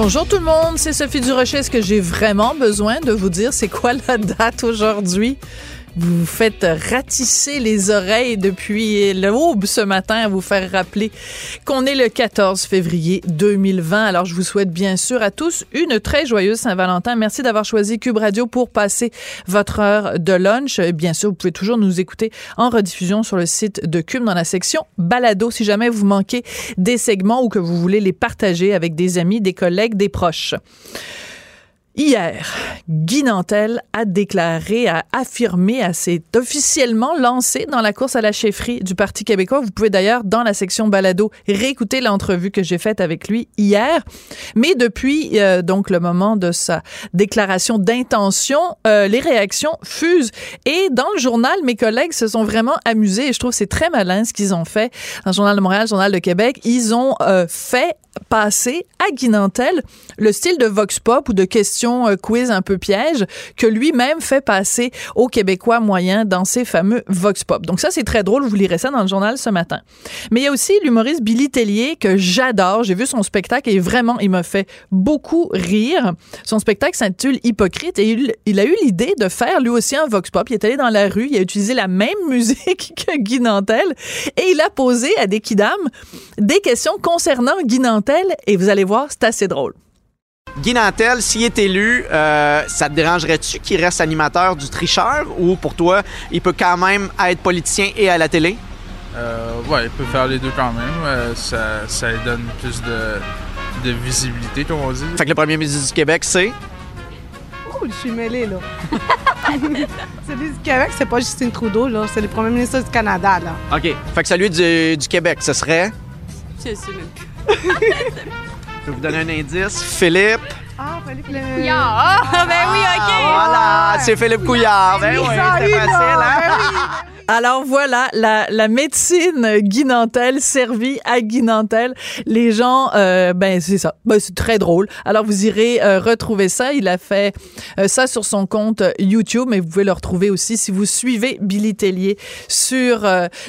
Bonjour tout le monde, c'est Sophie Durocher. Est-ce que j'ai vraiment besoin de vous dire c'est quoi la date aujourd'hui? Vous faites ratisser les oreilles depuis l'aube ce matin à vous faire rappeler qu'on est le 14 février 2020. Alors, je vous souhaite bien sûr à tous une très joyeuse Saint-Valentin. Merci d'avoir choisi Cube Radio pour passer votre heure de lunch. Bien sûr, vous pouvez toujours nous écouter en rediffusion sur le site de Cube dans la section Balado si jamais vous manquez des segments ou que vous voulez les partager avec des amis, des collègues, des proches. Hier, Guy Nantel a déclaré, a affirmé, a s'est officiellement lancé dans la course à la chefferie du Parti québécois. Vous pouvez d'ailleurs, dans la section balado, réécouter l'entrevue que j'ai faite avec lui hier. Mais depuis euh, donc le moment de sa déclaration d'intention, euh, les réactions fusent. Et dans le journal, mes collègues se sont vraiment amusés et je trouve c'est très malin ce qu'ils ont fait. Dans le Journal de Montréal, le Journal de Québec, ils ont euh, fait passer à Guy Nantel le style de vox pop ou de questions euh, quiz un peu piège que lui-même fait passer aux Québécois moyens dans ses fameux vox pop. Donc ça c'est très drôle, vous lirez ça dans le journal ce matin. Mais il y a aussi l'humoriste Billy Tellier que j'adore, j'ai vu son spectacle et vraiment il m'a fait beaucoup rire. Son spectacle s'intitule Hypocrite et il, a eu l'idée de faire lui aussi un vox pop. Il est allé dans la rue, il a utilisé la même musique que Guy Nantel et il a posé à des kidam des questions concernant Guy Nantel et vous allez voir, c'est assez drôle. Guy Nantel, s'il est élu, euh, ça te dérangerait-tu qu'il reste animateur du tricheur ou pour toi, il peut quand même être politicien et à la télé? Euh, ouais, il peut faire les deux quand même. Euh, ça, ça lui donne plus de, de visibilité, comme on dit. Fait que le premier ministre du Québec, c'est? Oh, je suis mêlée, là. celui du Québec, c'est pas Justin Trudeau, là. C'est le premier ministre du Canada, là. OK. Fait que celui du, du Québec, ce serait? Je sais même plus. Je vais vous donner un indice. Philippe. Ah, Philippe Couillard. Ah, ben oui, OK. Voilà, c'est Philippe Couillard. Ben oui, c'était facile, hein? Alors voilà, la, la médecine guinantelle servie à guinantelle. Les gens, euh, ben c'est ça, ben, c'est très drôle. Alors vous irez euh, retrouver ça. Il a fait euh, ça sur son compte YouTube, mais vous pouvez le retrouver aussi si vous suivez Billy Tellier sur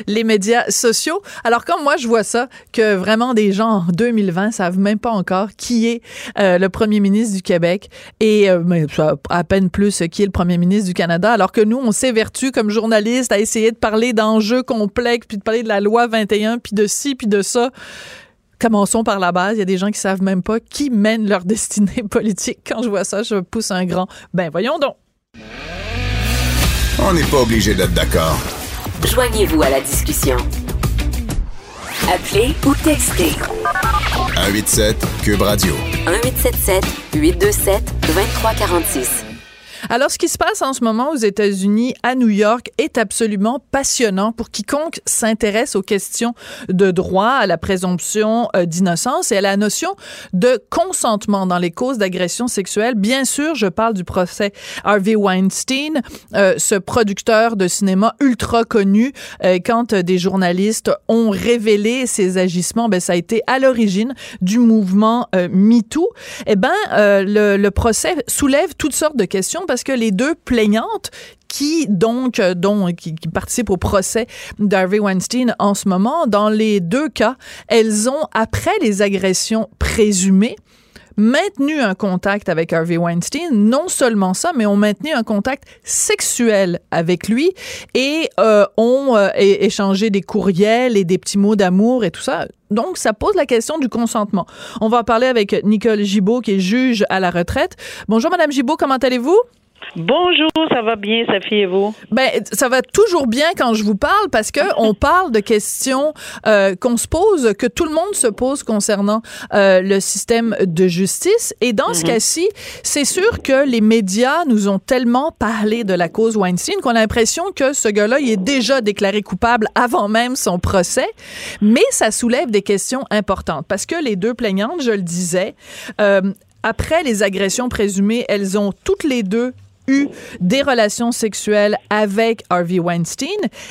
les médias sociaux. Alors quand moi je vois ça, que vraiment des gens en 2020 savent même pas encore qui est le premier ministre du Québec et mais, à peine plus qui est le premier ministre du Canada, alors que nous on s'évertue comme journalistes à essayer de parler d'enjeux complexes, puis de parler de la loi 21, puis de ci, puis de ça. Commençons par la base. Il y a des gens qui savent même pas qui mène leur destinée politique. Quand je vois ça, je pousse un grand. Ben voyons donc. On n'est pas obligé d'être d'accord. Joignez-vous à la discussion. Appelez ou textez. 187 Cube Radio. 1877 827 2346. Alors, ce qui se passe en ce moment aux États-Unis, à New York, est absolument passionnant pour quiconque s'intéresse aux questions de droit, à la présomption euh, d'innocence et à la notion de consentement dans les causes d'agression sexuelle. Bien sûr, je parle du procès Harvey Weinstein, euh, ce producteur de cinéma ultra connu. Euh, quand des journalistes ont révélé ses agissements, ben, ça a été à l'origine du mouvement MeToo. Eh ben, le, procès soulève toutes sortes de questions parce que les deux plaignantes qui donc dont qui, participent au procès d'Harvey Weinstein en ce moment, dans les deux cas, elles ont après les agressions présumées maintenu un contact avec Harvey Weinstein. Non seulement ça, mais ont maintenu un contact sexuel avec lui et euh, ont euh, échangé des courriels et des petits mots d'amour et tout ça. Donc, ça pose la question du consentement. On va parler avec Nicole Gibault, qui est juge à la retraite. Bonjour, Madame Gibault, comment allez-vous? Bonjour, ça va bien, Sophie et vous? Ben, ça va toujours bien quand je vous parle parce que on parle de questions euh, qu'on se pose, que tout le monde se pose concernant euh, le système de justice. Et dans ce Mhm. cas-ci, c'est sûr que les médias nous ont tellement parlé de la cause Weinstein qu'on a l'impression que ce gars-là, il est déjà déclaré coupable avant même son procès. Mais ça soulève des questions importantes parce que les deux plaignantes, je le disais, euh, après les agressions présumées, elles ont toutes les deux eu des relations sexuelles avec Harvey Weinstein.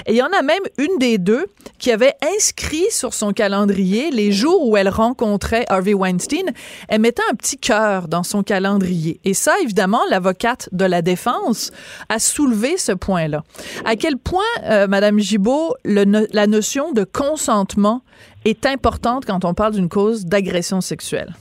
Et il y en a même une des deux qui avait inscrit sur son calendrier les jours où elle rencontrait Harvey Weinstein. Elle mettait un petit cœur dans son calendrier. Et ça, évidemment, l'avocate de la défense a soulevé ce point-là. À quel point, euh, Madame Gibault, la notion de consentement est importante quand on parle d'une cause d'agression sexuelle?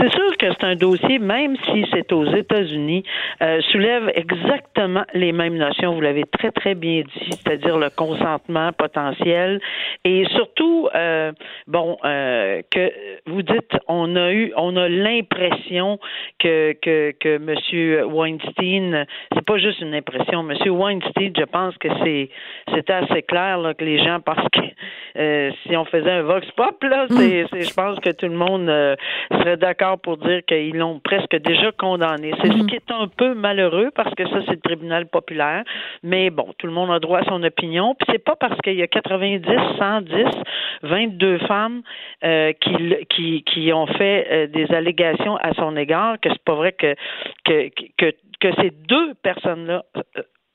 C'est sûr que c'est un dossier, même si c'est aux États-Unis, euh, soulève exactement les mêmes notions. Vous l'avez très très bien dit, c'est-à-dire le consentement potentiel et surtout, euh, bon, euh, que vous dites, on a eu, on a l'impression que que que Monsieur Weinstein, c'est pas juste une impression. Monsieur Weinstein, je pense que c'est c'était assez clair là, que les gens parce que euh, si on faisait un vox pop là, c'est, c'est- je pense que tout le monde euh, serait d'accord pour dire qu'ils l'ont presque déjà condamné. C'est ce qui est un peu malheureux parce que ça c'est le tribunal populaire, mais bon, tout le monde a droit à son opinion. Puis c'est pas parce qu'il y a 90, 110, 22 femmes euh, qui qui qui ont fait euh, des allégations à son égard que c'est pas vrai que que que que ces deux personnes là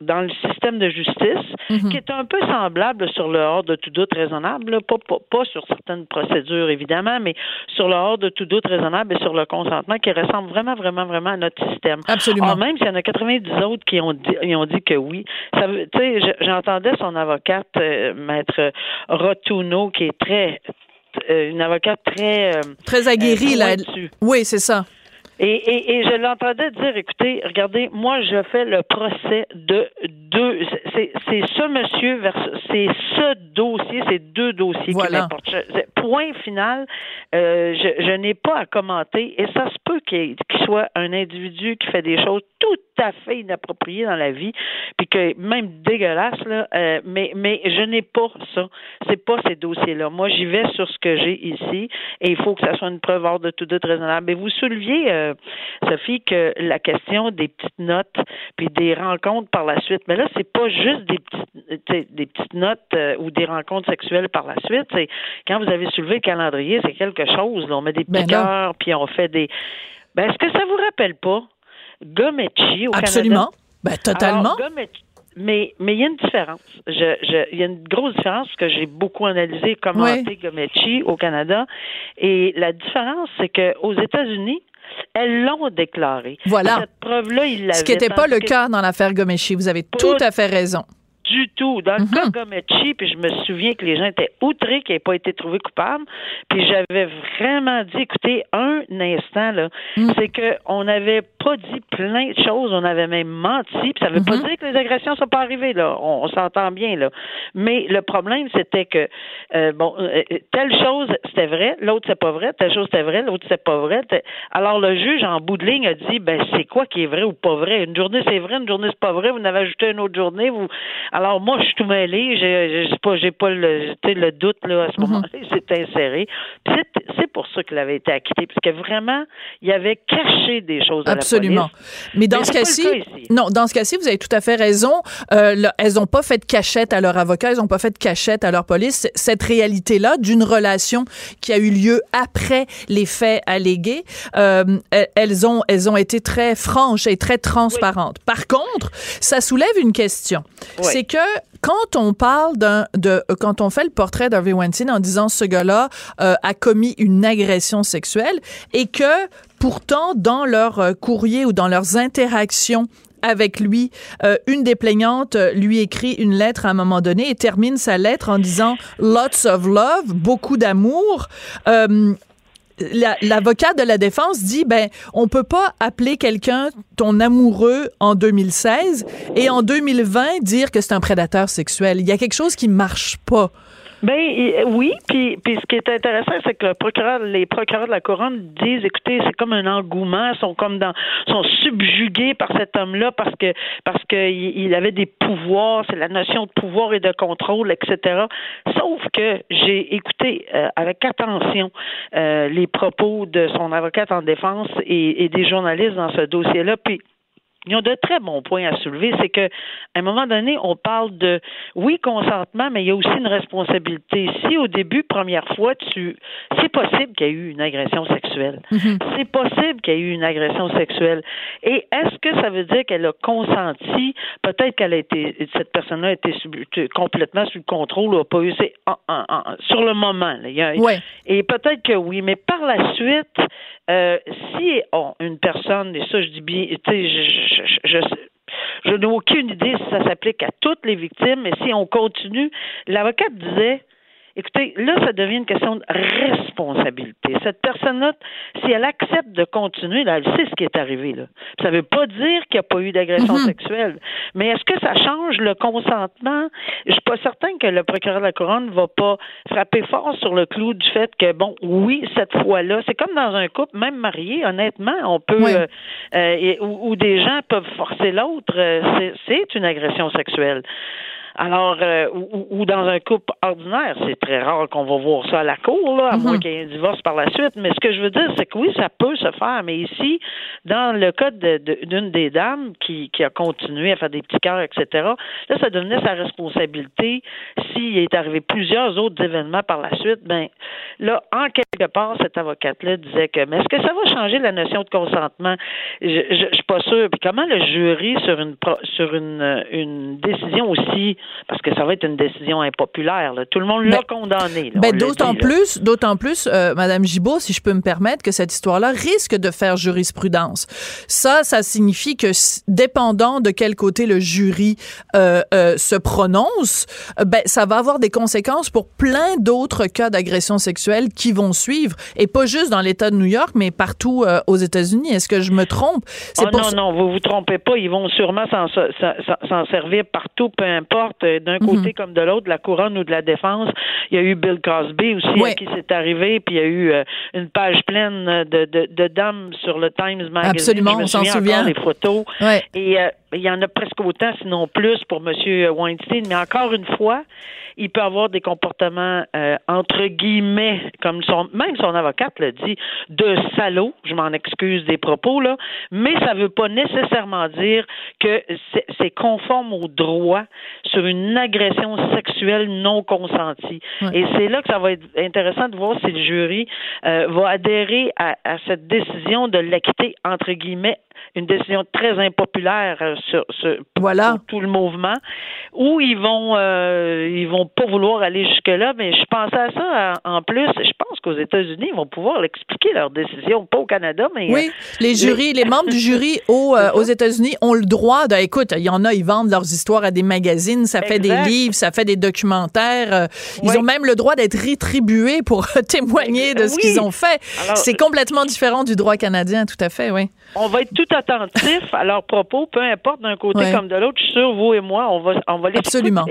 dans le système de justice, qui est un peu semblable sur le hors de tout doute raisonnable, là, pas, pas, pas sur certaines procédures évidemment, mais sur le hors de tout doute raisonnable et sur le consentement qui ressemble vraiment, vraiment, vraiment à notre système. Absolument. Or, même s'il y en a 90 autres qui ont dit, ils ont dit que oui, j'entendais son avocate, euh, maître Rotuno, qui est très, euh, une avocate très euh, Très aguerrie, là. pointue. Oui, c'est ça. Et, et, et je l'entendais dire, écoutez, regardez, moi je fais le procès de deux, c'est c'est ce monsieur versus, c'est ce dossier, c'est deux dossiers Voilà. qui m'importent. Point final, euh, je, je n'ai pas à commenter et ça se peut qu'il qu'il soit un individu qui fait des choses tout à fait inappropriées dans la vie, puis que même dégueulasse là, euh, mais mais je n'ai pas ça, c'est pas ces dossiers-là. Moi, j'y vais sur ce que j'ai ici et il faut que ça soit une preuve hors de tout doute raisonnable. Et vous souleviez, euh, Sophie, que la question des petites notes puis des rencontres par la suite, mais là, c'est pas juste des petites, des petites notes euh, ou des rencontres sexuelles par la suite. C'est quand vous avez soulevé le calendrier, c'est quelque chose. là. On met des Ben cœurs, puis on fait des. Ben, est-ce que ça vous rappelle pas Gomechi au Absolument. Canada? Ben, totalement. Alors, Gomechi- mais mais il y a une différence. Je, je, il y a une grosse différence parce que j'ai beaucoup analysé et commenté Gomechi au Canada. Et la différence, c'est que aux États-Unis, elles l'ont déclaré. Voilà. Cette preuve-là, ils l'avaient. Ce qui n'était pas le cas dans l'affaire Gomeshi. Vous avez tout à fait raison. Du tout. Dans le cas de Gomechi, puis je me souviens que les gens étaient outrés qu'il n'ait pas été trouvé coupable. Puis j'avais vraiment dit, écoutez, un instant, là, Mhm. c'est qu'on n'avait pas dit plein de choses, on avait même menti. Puis ça ne veut pas Mhm. dire que les agressions ne sont pas arrivées, là. On, on s'entend bien, là. Mais le problème, c'était que, euh, bon, euh, telle chose, c'était vrai, l'autre, c'est pas vrai, telle chose, c'était vrai, l'autre, c'est pas vrai. Alors le juge, en bout de ligne, a dit, ben, c'est quoi qui est vrai ou pas vrai? Une journée, c'est vrai, une journée, c'est pas vrai, vous en avez ajouté une autre journée, vous. Alors moi, je suis tout mêlé, j'ai pas, j'ai pas le, tu sais, le doute, là, à ce moment-là, il s'est inséré. C'est c'est pour ça qu'il avait été acquitté, parce que vraiment, il avait caché des choses à la Absolument. police. Mais dans Mais ce c'est cas-ci, cas non, dans ce cas-ci, vous avez tout à fait raison. Euh, là, elles n'ont pas fait de cachette à leur avocat, elles n'ont pas fait de cachette à leur police. Cette réalité-là d'une relation qui a eu lieu après les faits allégués, euh, elles- ont, elles ont été très franches et très transparentes. Par contre, ça soulève une question. Oui. C'est que quand on parle de, quand on fait le portrait d'Harvey Weinstein en disant ce gars-là euh, a commis une agression sexuelle et que pourtant dans leur euh, courrier ou dans leurs interactions avec lui, euh, une des plaignantes lui écrit une lettre à un moment donné et termine sa lettre en disant lots of love, beaucoup d'amour. La- l'avocat de la défense dit ben on peut pas appeler quelqu'un ton amoureux en 2016 et en 2020 dire que c'est un prédateur sexuel. Il y a quelque chose qui marche pas. Ben il- oui, puis, puis ce qui est intéressant, c'est que le procureur, les procureurs de la couronne disent, écoutez, c'est comme un engouement, sont comme dans, sont subjugués par cet homme-là parce que parce que il avait des pouvoirs, c'est la notion de pouvoir et de contrôle, etc. Sauf que j'ai écouté euh, avec attention euh, les propos de son avocate en défense et, et des journalistes dans ce dossier-là, puis ils ont de très bons points à soulever. C'est que, à un moment donné, on parle de, oui, consentement, mais il y a aussi une responsabilité. Si au début, première fois, tu, c'est possible qu'il y ait eu une agression sexuelle. C'est possible qu'il y ait eu une agression sexuelle. Et est-ce que ça veut dire qu'elle a consenti? Peut-être qu'elle a été, cette personne-là a été sub- complètement sous le contrôle ou a pas eu, c'est sur le moment. là. Il y a- Ouais. et peut-être que oui, mais par la suite, euh, si oh, une personne, et ça je dis bien, tu sais, je, n'ai aucune idée si ça s'applique à toutes les victimes, mais si on continue, l'avocate disait, écoutez, là, ça devient une question de responsabilité. Cette personne-là, si elle accepte de continuer, là, elle sait ce qui est arrivé. Là. Ça ne veut pas dire qu'il n'y a pas eu d'agression sexuelle, mais est-ce que ça change le consentement? Je suis pas certain que le procureur de la Couronne va pas frapper fort sur le clou du fait que, bon, oui, cette fois-là, c'est comme dans un couple, même marié, honnêtement, on peut, Oui. euh, euh, et- où, où des gens peuvent forcer l'autre, euh, c'est- c'est une agression sexuelle. Alors, euh, ou, ou- dans un couple ordinaire, c'est très rare qu'on va voir ça à la cour, là, à moins qu'il y ait un divorce par la suite. Mais ce que je veux dire, c'est que oui, ça peut se faire. Mais ici, dans le cas de- de- d'une des dames qui, qui a continué à faire des petits cœurs, etc., là, ça devenait sa responsabilité. S'il est arrivé plusieurs autres événements par la suite, ben là, en quelque part, cette avocate-là disait que, mais est-ce que ça va changer la notion de consentement? Je, je, je suis pas sûre. Puis comment le jury, sur une pro- sur une, une décision aussi, parce que ça va être une décision impopulaire, là. tout le monde l'a Ben- condamné. là, Ben, d'autant plus, d'autant plus, euh, Madame Gibault, si je peux me permettre, que cette histoire-là risque de faire jurisprudence. Ça, ça signifie que, dépendant de quel côté le jury euh, euh, se prononce, ben ça va avoir des conséquences pour plein d'autres cas d'agression sexuelle qui vont suivre, et pas juste dans l'État de New York, mais partout euh, aux États-Unis. Est-ce que je me trompe? Oh non, ça- non, vous vous trompez pas. Ils vont sûrement s'en servir partout, peu importe, euh, d'un Mhm. côté comme de l'autre, de la couronne ou de la défense. Il y a eu Bill Cosby aussi à qui c'est arrivé, puis il y a eu euh, une page pleine de, de, de dames sur le Times Magazine. Absolument, on s'en souvient. photos. Et euh, il y en a presque autant, sinon plus, pour M. Weinstein. Mais encore une fois, il peut avoir des comportements euh, entre guillemets, comme son même son avocate l'a dit, de salaud. Je m'en excuse des propos là, mais ça veut pas nécessairement dire que c'est conforme au droit sur une agression sexuelle non consentie. Et c'est là que ça va être intéressant de voir si le jury euh, va adhérer à, à cette décision de l'acquitter entre guillemets une décision très impopulaire euh, sur, sur Voilà. tout le mouvement, ou ils vont euh, ils vont pas vouloir aller jusque là. Mais je pensais à ça en plus. Je pense qu'aux États-Unis, ils vont pouvoir l'expliquer leur décision, pas au Canada, mais Oui, les jurys, les membres du jury euh, aux États-Unis ont le droit de. Écoute, il y en a, ils vendent leurs histoires à des magazines, ça fait des livres, ça fait des documentaires. euh, Ils Oui. ont même le droit d'être rétribués pour témoigner de ce Oui. qu'ils ont fait. C'est complètement différent du droit canadien, tout à fait, oui. on va être tout attentif à leurs propos, peu importe d'un côté Ouais. comme de l'autre. Je suis sûr, vous et moi, on va on va les Absolument.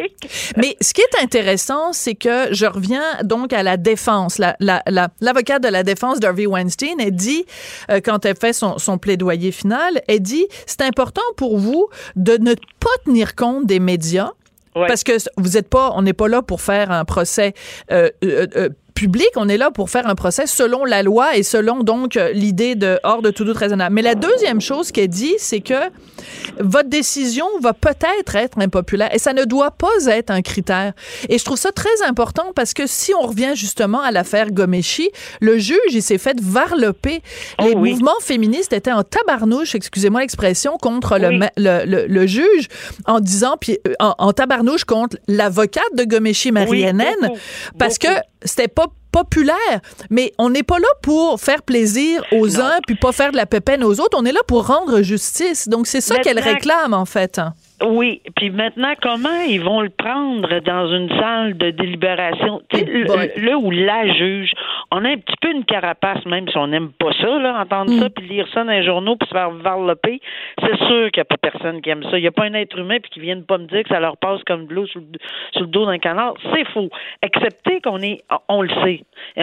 Mais ce qui est intéressant, c'est que je reviens donc à la défense. La- la- la- L'avocate de la défense d'Harvey Weinstein, elle dit, euh, quand elle fait son, son plaidoyer final, elle dit, c'est important pour vous de ne pas tenir compte des médias Ouais. parce que vous êtes pas, on n'est pas là pour faire un procès euh, euh, public, on est là pour faire un procès selon la loi et selon donc euh, l'idée de hors de tout doute raisonnable. Mais la deuxième chose qu'elle dit, c'est que votre décision va peut-être être impopulaire et ça ne doit pas être un critère. Et je trouve ça très important parce que si on revient justement à l'affaire Gomeshi, le juge, il s'est fait varloper. Oh Les oui. mouvements féministes étaient en tabarnouche, excusez-moi l'expression, contre le, Oui. ma- le, le- le juge en disant, puis euh, en, en tabarnouche contre l'avocate de Gomeshi, Marie-Hélène, parce que c'était pas populaire, mais on n'est pas là pour faire plaisir aux Non. uns puis pas faire de la pépène aux autres. On est là pour rendre justice. Donc c'est ça qu'elle réclame en fait. Oui, puis maintenant, comment ils vont le prendre dans une salle de délibération? Le-. Là où la juge, on a un petit peu une carapace, même si on n'aime pas ça, là, entendre Mm. ça, puis lire ça dans les journaux, puis se faire varloper. C'est sûr qu'il n'y a pas personne qui aime ça. Il n'y a pas un être humain puis qui vienne pas me dire que ça leur passe comme de l'eau sur, le- sur le dos d'un canard. C'est faux. Excepté qu'on est, on le sait,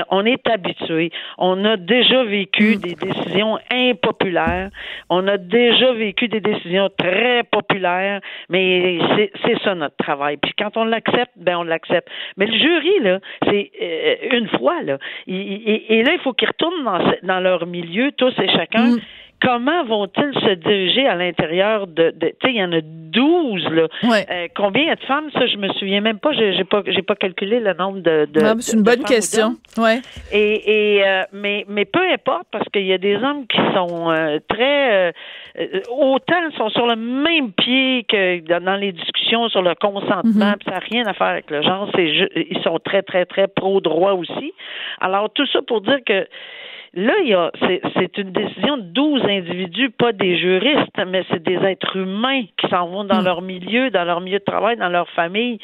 on est habitué. On a déjà vécu des décisions impopulaires. On a déjà vécu des décisions très populaires, mais c'est ça notre travail. Puis quand on l'accepte, ben on l'accepte. Mais le jury là, c'est euh, une fois là, Il- et, là il faut qu'ils retournent dans, leur milieu tous et chacun. Comment vont-ils se diriger à l'intérieur de, de tu sais, il y en a 12 là. Ouais. Euh, combien il y a de femmes? Ça, je me souviens même pas. J'ai j'ai pas, j'ai pas calculé le nombre de. de Ah, c'est une de bonne question. Ouais. Et, et euh, mais mais peu importe parce qu'il y a des hommes qui sont euh, très autant sont sur le même pied que dans, les discussions sur le consentement. puis ça n'a rien à faire avec le genre. C'est ils sont très très très pro droit aussi. Alors tout ça pour dire que Là, il y a, c'est, c'est une décision de 12 individus, pas des juristes, mais c'est des êtres humains qui s'en vont dans leur milieu, dans leur milieu de travail, dans leur famille.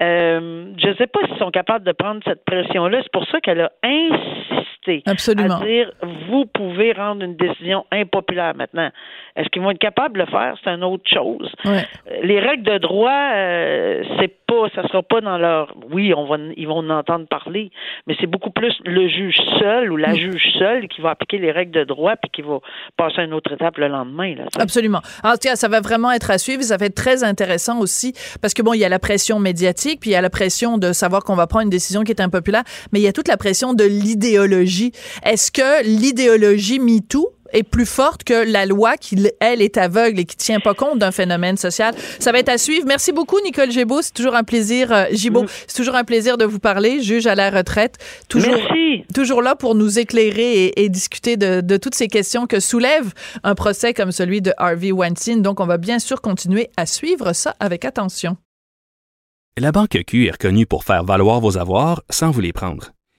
Euh, je ne sais pas s'ils sont capables de prendre cette pression-là. C'est pour ça qu'elle a insisté Absolument. à dire vous pouvez rendre une décision impopulaire maintenant. Est-ce qu'ils vont être capables de le faire? C'est une autre chose. Ouais. Euh, Les règles de droit, euh, c'est pas, ça sera pas dans leur. Oui, on va, ils vont en entendre parler, mais c'est beaucoup plus le juge seul ou la juge seule qui va appliquer les règles de droit puis qui va passer à une autre étape le lendemain. Là. Absolument. En tout cas, ça va vraiment être à suivre. Ça va être très intéressant aussi parce que bon, il y a la pression médiatique, puis il y a la pression de savoir qu'on va prendre une décision qui est impopulaire, mais il y a toute la pression de l'idéologie. Est-ce que l'idéologie MeToo est plus forte que la loi qui, elle, est aveugle et qui tient pas compte d'un phénomène social. Ça va être à suivre. Merci beaucoup, Nicole Gébeau. C'est toujours un plaisir, euh, Gibault. C'est toujours un plaisir de vous parler, juge à la retraite. Toujours, Merci. toujours là pour nous éclairer et, et discuter de, de toutes ces questions que soulève un procès comme celui de Harvey Weinstein. Donc, on va bien sûr continuer à suivre ça avec attention. La Banque Q est reconnue pour faire valoir vos avoirs sans vous les prendre.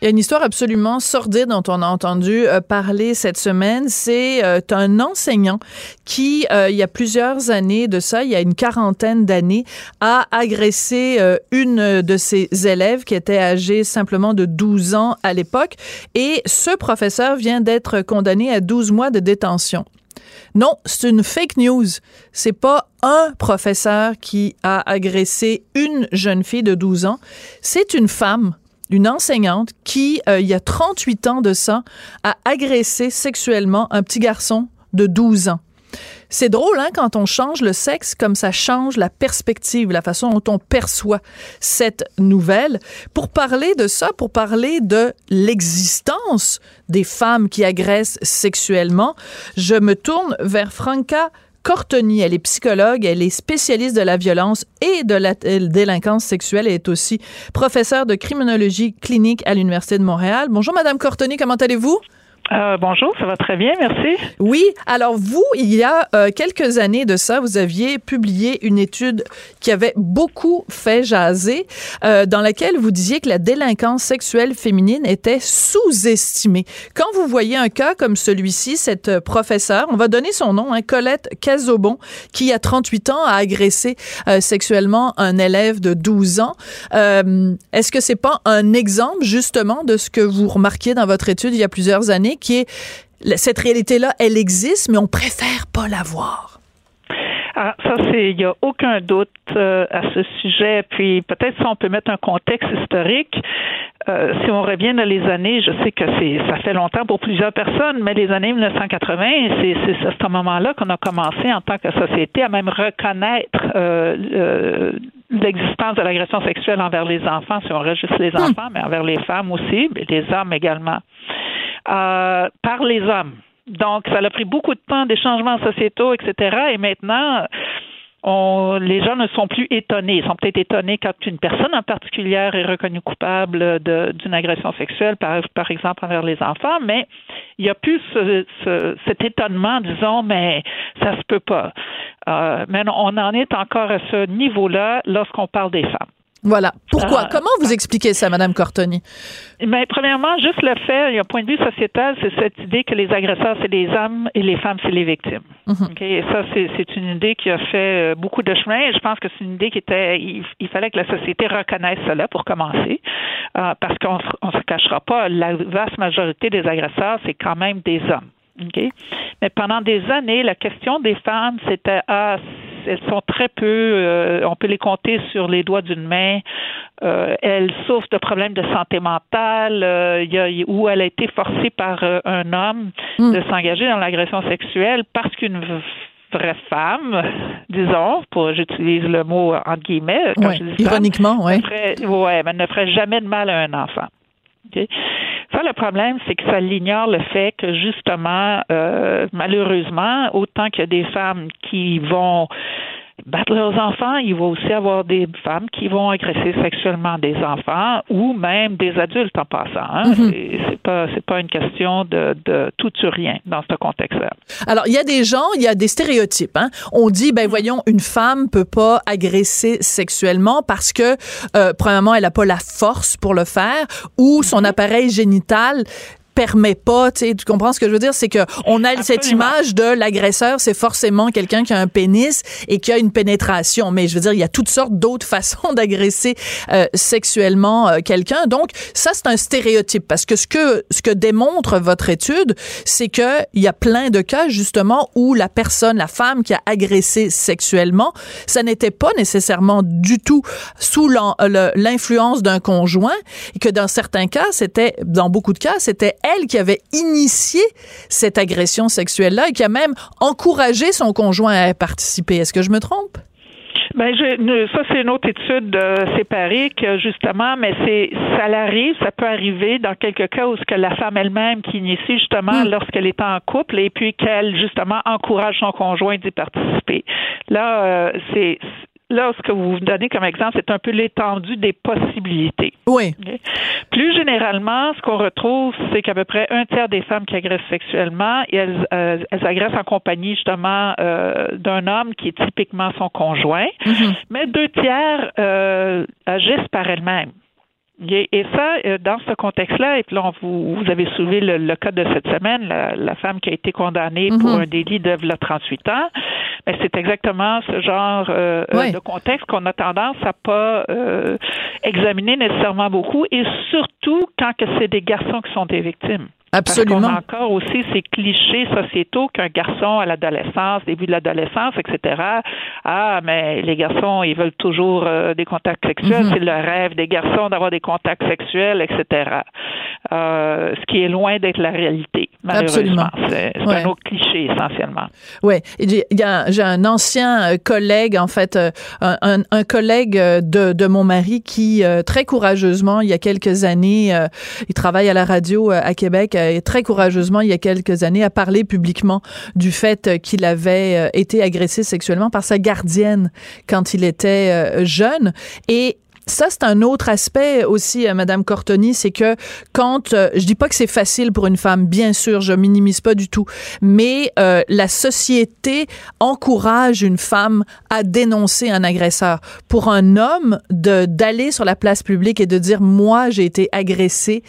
Il y a une histoire absolument sordide dont on a entendu euh, parler cette semaine. C'est euh, un enseignant qui, euh, il y a plusieurs années de ça, il y a une quarantaine d'années, a agressé une de ses élèves qui était âgée simplement de 12 ans à l'époque. Et ce professeur vient d'être condamné à 12 mois de détention. Non, c'est une fake news. C'est pas un professeur qui a agressé une jeune fille de 12 ans. C'est une femme une enseignante qui, euh, il y a 38 ans de ça, a agressé sexuellement un petit garçon de 12 ans. C'est drôle, hein, quand on change le sexe, comme ça change la perspective, la façon dont on perçoit cette nouvelle. Pour parler de ça, pour parler de l'existence des femmes qui agressent sexuellement, je me tourne vers Franca Cortoni, elle est psychologue, elle est spécialiste de la violence et de la délinquance sexuelle. Elle est aussi professeure de criminologie clinique à l'Université de Montréal. Bonjour, Madame Cortoni, comment allez-vous? Euh, bonjour, ça va très bien, merci. Oui, alors vous, il y a euh, quelques années de ça, vous aviez publié une étude qui avait beaucoup fait jaser, euh, dans laquelle vous disiez que la délinquance sexuelle féminine était sous-estimée. Quand vous voyez un cas comme celui-ci, cette euh, professeure, on va donner son nom, hein, Colette Cazobon, qui a 38 ans a agressé euh, sexuellement un élève de 12 ans. Euh, Est-ce que c'est pas un exemple justement de ce que vous remarquiez dans votre étude il y a plusieurs années? Qui est cette réalité-là, elle existe, mais on préfère pas la voir. Ah, ça, c'est, il n'y a aucun doute euh, à ce sujet. Puis peut-être si on peut mettre un contexte historique, euh, si on revient dans les années, je sais que c'est, ça fait longtemps pour plusieurs personnes, mais les années 1980, c'est, c'est à ce moment-là qu'on a commencé en tant que société à même reconnaître euh, l'existence de l'agression sexuelle envers les enfants, si on juste les Hmm. enfants, mais envers les femmes aussi, mais les hommes également, euh, par les hommes. Donc, ça a pris beaucoup de temps, des changements sociétaux, etc. Et maintenant, les gens ne sont plus étonnés. Ils sont peut-être étonnés quand une personne en particulier est reconnue coupable d'une agression sexuelle, par, exemple envers les enfants, mais il n'y a plus ce- ce- cet étonnement, disons, mais ça se peut pas. Euh, mais on en est encore à ce niveau-là lorsqu'on parle des femmes. Voilà. Pourquoi? Ah. Comment vous expliquez ça, Madame Cortoni? Mais premièrement, juste le fait, il y a un point de vue sociétal, c'est cette idée que les agresseurs, c'est les hommes et les femmes, c'est les victimes. Et ça, c'est c'est une idée qui a fait euh, beaucoup de chemin. Et je pense que c'est une idée qui était, il, il fallait que la société reconnaisse cela pour commencer, Euh, parce qu'on on se cachera pas, la vaste majorité des agresseurs, c'est quand même des hommes. OK? Mais pendant des années, la question des femmes, c'était ah, elles sont très peu, euh, on peut les compter sur les doigts d'une main. Euh, elles souffrent de problèmes de santé mentale, euh, y a, ou elle a été forcée par euh, un homme de s'engager dans l'agression sexuelle parce qu'une vraie femme, disons, pour j'utilise le mot entre guillemets, quand Ouais, je dis ironiquement, ferait, ouais, mais ne ferait jamais de mal à un enfant. Ça, le problème, c'est que ça l'ignore le fait que, justement, euh, malheureusement, autant qu'il y a des femmes qui vont battre leurs enfants, il va aussi avoir des femmes qui vont agresser sexuellement des enfants ou même des adultes en passant. Hein? Mhm. C'est- C'est pas c'est pas une question de, de tout ou rien dans ce contexte-là. Alors, il y a des gens, il y a des stéréotypes. Hein? On dit, ben voyons, une femme peut pas agresser sexuellement parce que, euh, premièrement, elle a pas la force pour le faire ou son appareil génital permet pas, tu comprends ce que je veux dire, c'est que on a cette image de l'agresseur, c'est forcément quelqu'un qui a un pénis et qui a une pénétration, mais je veux dire, il y a toutes sortes d'autres façons d'agresser euh, sexuellement euh, quelqu'un. Donc ça c'est un stéréotype. Parce que ce que ce que démontre votre étude, c'est que il y a plein de cas justement où la personne, la femme qui a agressé sexuellement, ça n'était pas nécessairement du tout sous le- l'influence d'un conjoint et que dans certains cas, c'était dans beaucoup de cas, c'était elle qui avait initié cette agression sexuelle-là et qui a même encouragé son conjoint à participer. Est-ce que je me trompe? Ben, je, ça c'est une autre étude euh, séparée que justement, mais c'est ça l'arrive, ça peut arriver dans quelques cas où ce que la femme elle-même qui initie justement lorsqu'elle est en couple et puis qu'elle justement encourage son conjoint d'y participer. Là, euh, c'est là ce que vous donnez comme exemple, c'est un peu l'étendue des possibilités. Oui. Plus généralement, ce qu'on retrouve, c'est qu'à peu près un tiers des femmes qui agressent sexuellement, et elles, euh, elles agressent en compagnie justement euh, d'un homme qui est typiquement son conjoint, mais deux tiers euh, agissent par elles-mêmes. Et ça, dans ce contexte-là, et puis là, vous, vous avez soulevé le, le cas de cette semaine, la, la femme qui a été condamnée pour Mhm. un délit de v'là 38 ans, c'est exactement ce genre euh, euh, de contexte qu'on a tendance à pas euh, examiner nécessairement beaucoup, et surtout quand que c'est des garçons qui sont des victimes. Absolument. Parce qu'on a encore aussi ces clichés sociétaux qu'un garçon à l'adolescence, début de l'adolescence, etc. Ah, mais les garçons, ils veulent toujours euh, des contacts sexuels. Mhm. C'est le rêve des garçons d'avoir des contacts sexuels, etc. Euh, ce qui est loin d'être la réalité, malheureusement. Absolument. C'est Ouais. un autre cliché, essentiellement. Oui, j'ai il y a- j'ai un ancien euh, collègue, en fait, un, un- collègue de, de mon mari qui, très courageusement, il y a quelques années, il travaille à la radio à Québec, très courageusement, il y a quelques années, a parlé publiquement du fait euh, qu'il avait euh, été agressé sexuellement par sa gardienne quand il était euh, jeune. Et ça, c'est un autre aspect aussi, Madame Cortoni, c'est que quand, euh, je dis pas que c'est facile pour une femme, bien sûr, je minimise pas du tout, mais la société encourage une femme à dénoncer un agresseur. Pour un homme, de d'aller sur la place publique et de dire moi j'ai été agressé.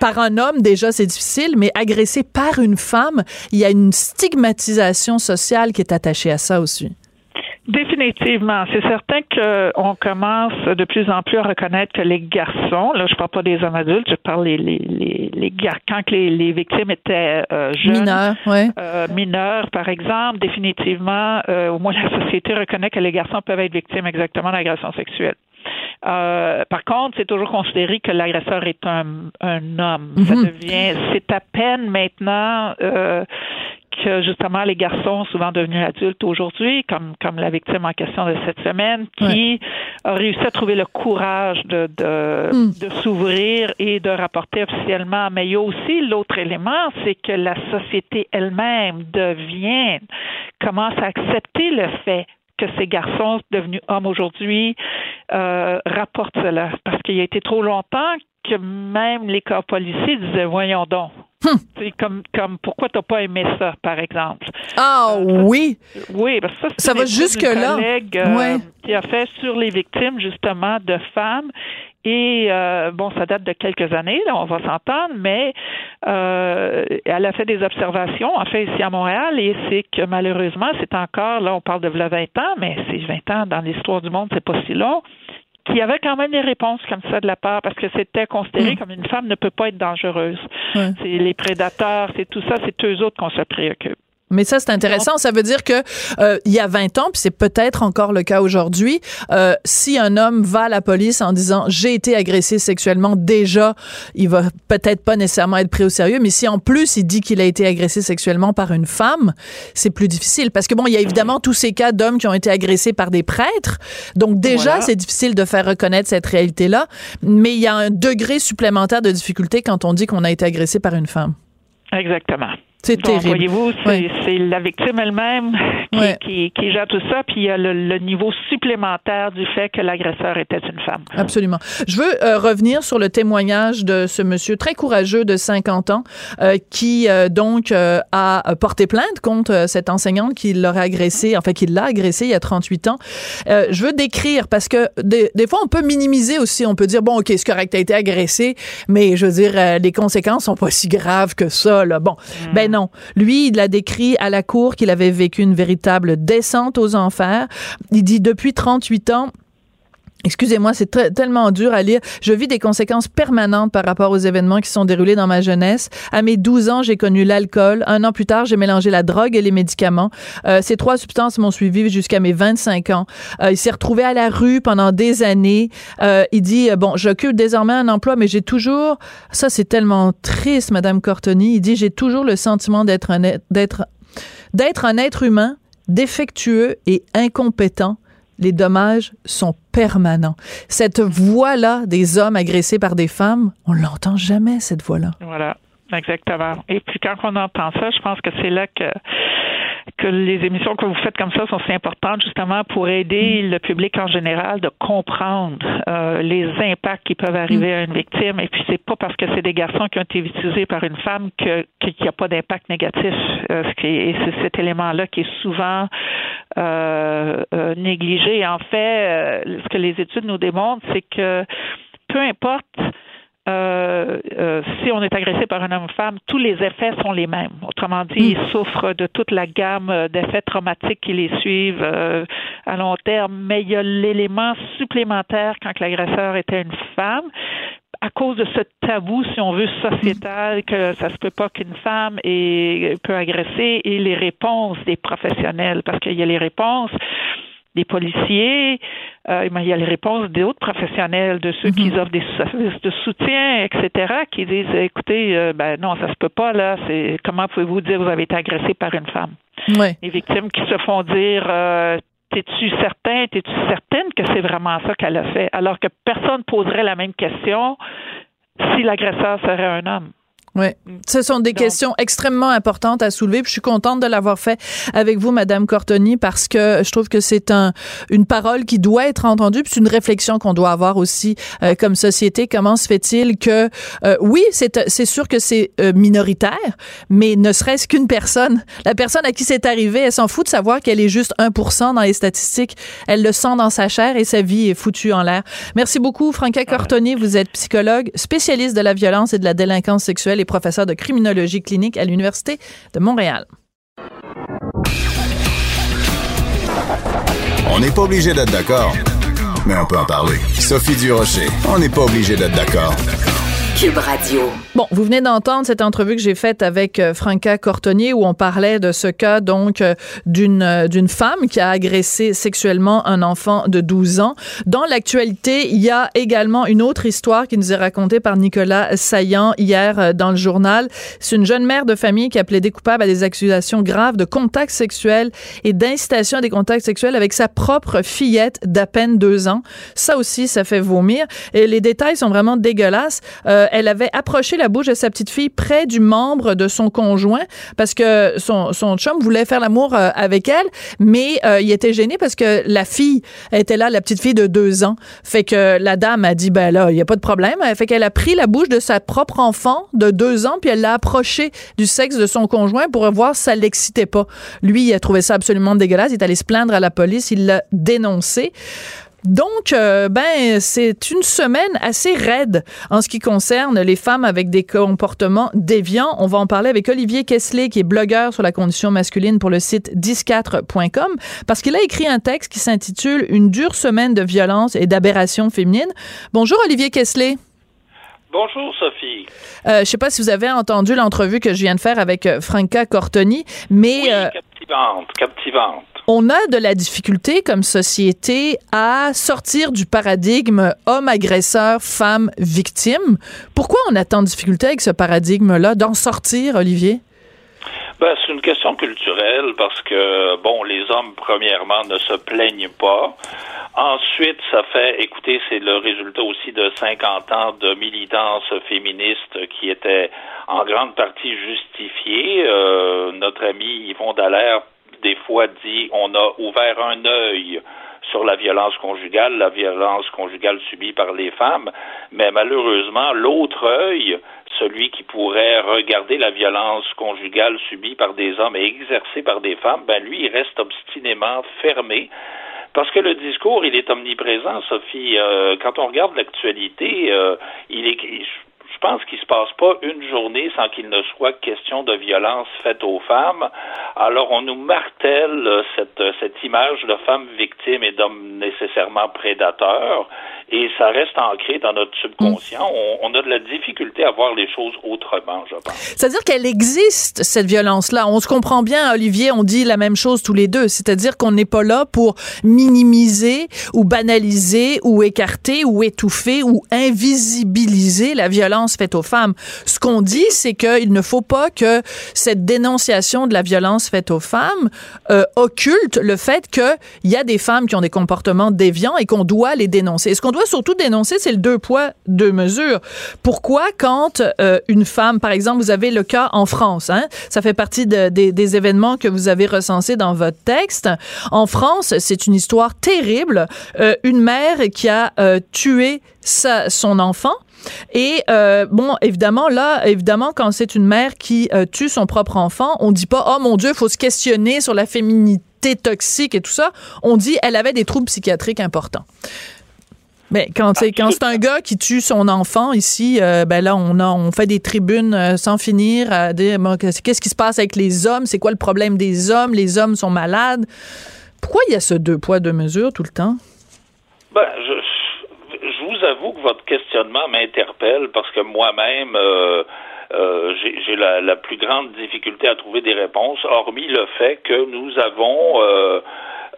Par un homme, déjà, c'est difficile, mais agressé par une femme, il y a une stigmatisation sociale qui est attachée à ça aussi. Définitivement. C'est certain qu'on commence de plus en plus à reconnaître que les garçons, là, je parle pas des hommes adultes, je parle les, les, les, les quand les, les victimes étaient euh, jeunes, mineurs, ouais. euh, mineurs, par exemple, définitivement, euh, au moins la société reconnaît que les garçons peuvent être victimes exactement d'agressions sexuelles. Euh, par contre, c'est toujours considéré que l'agresseur est un, un homme. Ça Mhm. devient, c'est à peine maintenant euh, que justement les garçons, souvent devenus adultes aujourd'hui, comme comme la victime en question de cette semaine, qui a réussi à trouver le courage de de, Mm. de s'ouvrir et de rapporter officiellement. Mais il y a aussi l'autre élément, c'est que la société elle-même devient commence à accepter le fait que ces garçons devenus hommes aujourd'hui euh, rapportent cela. Parce qu'il a été trop longtemps que même les corps policiers disaient voyons donc. C'est comme comme pourquoi t'as pas aimé ça, par exemple? Ah oui. Oui, parce que ça, c'est Ça va d'une jusque-là. collègue, euh, Ouais. qui a fait sur les victimes justement de femmes. Et euh, bon, ça date de quelques années, là, on va s'entendre, mais euh, elle a fait des observations, en fait, ici à Montréal, et c'est que malheureusement, c'est encore, là, on parle de v'là 20 ans, mais c'est 20 ans dans l'histoire du monde, c'est pas si long, qu'il y avait quand même des réponses comme ça de la part, parce que c'était considéré Mm. comme une femme ne peut pas être dangereuse. C'est les prédateurs, c'est tout ça, c'est eux autres qu'on se préoccupe. Mais ça, c'est intéressant. Ça veut dire que euh, il y a 20 ans, puis c'est peut-être encore le cas aujourd'hui, euh, si un homme va à la police en disant j'ai été agressé sexuellement, déjà, il va peut-être pas nécessairement être pris au sérieux. Mais si en plus il dit qu'il a été agressé sexuellement par une femme, c'est plus difficile parce que bon, il y a évidemment tous ces cas d'hommes qui ont été agressés par des prêtres. Donc déjà, Voilà. c'est difficile de faire reconnaître cette réalité-là. Mais il y a un degré supplémentaire de difficulté quand on dit qu'on a été agressé par une femme. Exactement. C'est Donc, terrible. voyez-vous, c'est la victime elle-même qui, qui, qui gère tout ça, puis il y a le, le niveau supplémentaire du fait que l'agresseur était une femme. Absolument. Je veux euh, revenir sur le témoignage de ce monsieur très courageux de 50 ans euh, qui euh, donc euh, a porté plainte contre euh, cette enseignante qui l'aurait agressé, enfin qui l'a agressé il y a 38 ans. Euh, je veux décrire parce que des, des fois on peut minimiser aussi, on peut dire bon OK, c'est correct, t'as été agressé, mais je veux dire euh, les conséquences sont pas si graves que ça là. Bon, ben non. Lui, il a décrit à la cour qu'il avait vécu une véritable descente aux enfers. Il dit depuis 38 ans Excusez-moi, c'est tellement dur à lire. Je vis des conséquences permanentes par rapport aux événements qui sont déroulés dans ma jeunesse. À mes 12 ans, j'ai connu l'alcool. Un an plus tard, j'ai mélangé la drogue et les médicaments. Euh, ces trois substances m'ont suivi jusqu'à mes 25 ans. Euh, il s'est retrouvé à la rue pendant des années. Euh, il dit, euh, bon, j'occupe désormais un emploi, mais j'ai toujours, ça c'est tellement triste, Madame Cortoni. Il dit, j'ai toujours le sentiment d'être un, être- d'être, d'être un être humain défectueux et incompétent les dommages sont permanents. Cette voix-là des hommes agressés par des femmes, on l'entend jamais, cette voix-là. Voilà, exactement. Et puis quand on entend ça, je pense que c'est là que que les émissions que vous faites comme ça sont si importantes justement pour aider le public en général de comprendre euh, les impacts qui peuvent arriver à une victime. Et puis c'est pas parce que c'est des garçons qui ont été victimisés par une femme que qu'il n'y a pas d'impact négatif. Euh, ce qui est- et c'est cet élément-là qui est souvent euh, euh, négligé. En fait, euh, ce que les études nous démontrent, c'est que peu importe euh, euh, si on est agressé par un homme-femme, tous les effets sont les mêmes. Autrement dit, ils souffrent de toute la gamme d'effets traumatiques qui les suivent euh, à long terme, mais il y a l'élément supplémentaire quand l'agresseur était une femme. À cause de ce tabou, si on veut, sociétal, que ça se peut pas qu'une femme est, peut agresser, et les réponses des professionnels, parce qu'il y a les réponses des policiers, euh, il y a les réponses d'autres professionnels, de ceux qui offrent des services de soutien, etc., qui disent écoutez, euh, ben non, ça se peut pas là. C'est comment pouvez-vous dire que vous avez été agressé par une femme. Les victimes qui se font dire euh, T'es-tu certain, t'es-tu certaine que c'est vraiment ça qu'elle a fait? Alors que personne poserait la même question si l'agresseur serait un homme. Oui, ce sont des Donc- questions extrêmement importantes à soulever. Puis je suis contente de l'avoir fait avec vous, Madame Cortoni, parce que je trouve que c'est un une parole qui doit être entendue. Puis c'est une réflexion qu'on doit avoir aussi euh, comme société. Comment se fait-il que euh, oui, c'est c'est sûr que c'est euh, minoritaire, mais ne serait-ce qu'une personne, la personne à qui c'est arrivé, elle s'en fout de savoir qu'elle est juste 1% dans les statistiques. Elle le sent dans sa chair et sa vie est foutue en l'air. Merci beaucoup, Franca Cortoni. Vous êtes psychologue, spécialiste de la violence et de la délinquance sexuelle et professeur de criminologie clinique à l'Université de Montréal. On n'est pas obligé d'être d'accord, mais on peut en parler. Sophie Durocher, on n'est pas obligé d'être d'accord. Cube Radio. Bon, vous venez d'entendre cette entrevue que j'ai faite avec euh, Franca Cortonnier où on parlait de ce cas donc euh, d'une euh, d'une femme qui a agressé sexuellement un enfant de 12 ans. Dans l'actualité, il y a également une autre histoire qui nous est racontée par Nicolas Saillant hier dans le journal. C'est une jeune mère de famille qui a plaidé coupable à des accusations graves de contact sexuel et d'incitation à des contacts sexuels avec sa propre fillette d'à peine deux ans. Ça aussi, ça fait vomir. Et les détails sont vraiment dégueulasses. Elle avait approché la bouche de sa petite fille près du membre de son conjoint parce que son, son chum voulait faire l'amour euh, avec elle, mais euh, il était gêné parce que la fille était là, la petite fille de deux ans. Fait que la dame a dit, ben là, il n'y a pas de problème. Fait qu'elle a pris la bouche de sa propre enfant de deux ans, puis elle l'a approché du sexe de son conjoint pour voir si ça l'excitait pas. Lui, il a trouvé ça absolument dégueulasse. Il est allé se plaindre à la police. Il l'a dénoncé. Donc, euh, ben, c'est une semaine assez raide en ce qui concerne les femmes avec des comportements déviants. On va en parler avec Olivier Kessler, qui est blogueur sur la condition masculine pour le site 104.com, parce qu'il a écrit un texte qui s'intitule Une dure semaine de violence et d'aberration féminine. Bonjour, Olivier Kessler. Bonjour Sophie. Euh, je sais pas si vous avez entendu l'entrevue que je viens de faire avec euh, Franca Cortoni, mais Oui, euh, captivante, captivante. on a de la difficulté comme société à sortir du paradigme homme agresseur, femme victime. Pourquoi on a tant de difficulté avec ce paradigme-là d'en sortir, Olivier? Ben, c'est une question culturelle parce que, bon, les hommes, premièrement, ne se plaignent pas. Ensuite, ça fait, écoutez, c'est le résultat aussi de 50 ans de militance féministe qui était en grande partie justifiée. Euh, notre ami Yvon Dallaire, des fois, dit on a ouvert un œil sur la violence conjugale, la violence conjugale subie par les femmes, mais malheureusement, l'autre œil, celui qui pourrait regarder la violence conjugale subie par des hommes et exercée par des femmes, ben lui, il reste obstinément fermé. Parce que le discours, il est omniprésent, Sophie. Euh, quand on regarde l'actualité, euh, il est, je pense qu'il se passe pas une journée sans qu'il ne soit question de violence faite aux femmes. Alors on nous martèle euh, cette, cette image de femme victime et d'homme nécessairement prédateur, et ça reste ancré dans notre subconscient. On, on a de la difficulté à voir les choses autrement, je pense. C'est-à-dire qu'elle existe, cette violence-là. On se comprend bien, Olivier, on dit la même chose tous les deux. C'est-à-dire qu'on n'est pas là pour minimiser ou banaliser ou écarter ou étouffer ou invisibiliser la violence faite aux femmes. Ce qu'on dit, c'est qu'il ne faut pas que cette dénonciation de la violence faite aux femmes euh, occulte le fait qu'il y a des femmes qui ont des comportements déviants et qu'on doit les dénoncer. Et ce qu'on doit surtout dénoncer, c'est le deux poids, deux mesures. Pourquoi, quand euh, une femme, par exemple, vous avez le cas en France, hein, ça fait partie de- des- événements que vous avez recensés dans votre texte. En France, c'est une histoire terrible. Euh, une mère qui a tué son enfant. Et euh, bon, évidemment, là, évidemment, quand c'est une mère qui euh, tue son propre enfant, on dit pas, oh mon Dieu, il faut se questionner sur la féminité toxique et tout ça. On dit, elle avait des troubles psychiatriques importants. Mais quand c'est quand c'est un gars qui tue son enfant ici, euh, ben là on a on fait des tribunes euh, sans finir à dire qu'est-ce qui se passe avec les hommes, c'est quoi le problème des hommes, les hommes sont malades. Pourquoi il y a ce deux poids deux mesures tout le temps? Ben, je, je vous avoue que votre questionnement m'interpelle parce que moi-même, euh, euh, j'ai la, la plus grande difficulté à trouver des réponses, hormis le fait que nous avons, euh,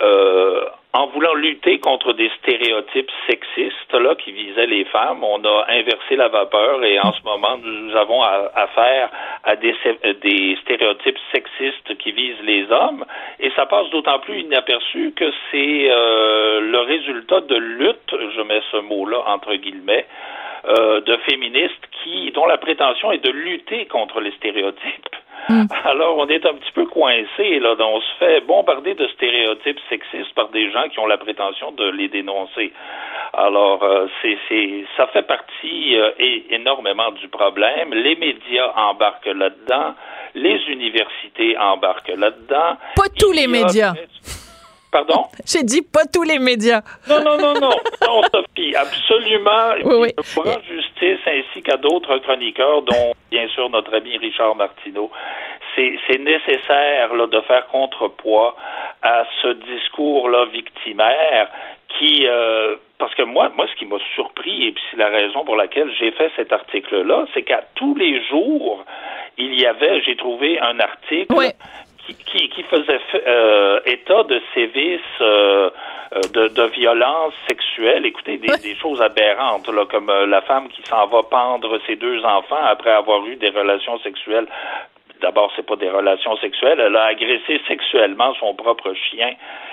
euh, en voulant lutter contre des stéréotypes sexistes là qui visaient les femmes, on a inversé la vapeur et en ce moment nous avons affaire à des, sé- des stéréotypes sexistes qui visent les hommes et ça passe d'autant plus inaperçu que c'est euh, le résultat de lutte, je mets ce mot-là entre guillemets, euh, de féministes qui dont la prétention est de lutter contre les stéréotypes. Alors, on est un petit peu coincé, là. On se fait bombarder de stéréotypes sexistes par des gens qui ont la prétention de les dénoncer. Alors, euh, c'est, c'est, ça fait partie euh, énormément du problème. Les médias embarquent là-dedans. Les universités embarquent là-dedans. Pas tous les médias. Pardon? J'ai dit pas tous les médias. Non, non, non, non. Non, Sophie, absolument. Oui, oui. Je rends justice ainsi qu'à d'autres chroniqueurs, dont, bien sûr, notre ami Richard Martineau. c'est nécessaire là, de faire contrepoids à ce discours-là victimaire qui, euh, parce que moi, moi, ce qui m'a surpris, et puis c'est la raison pour laquelle j'ai fait cet article-là, c'est qu'à tous les jours, il y avait, j'ai trouvé un article qui, qui, qui, faisait euh, état de sévices, euh, euh, de, de violence sexuelle. Écoutez, des, des choses aberrantes, là, comme la femme qui s'en va pendre ses deux enfants après avoir eu des relations sexuelles d'abord, c'est pas des relations sexuelles. Elle a agressé sexuellement son propre chien.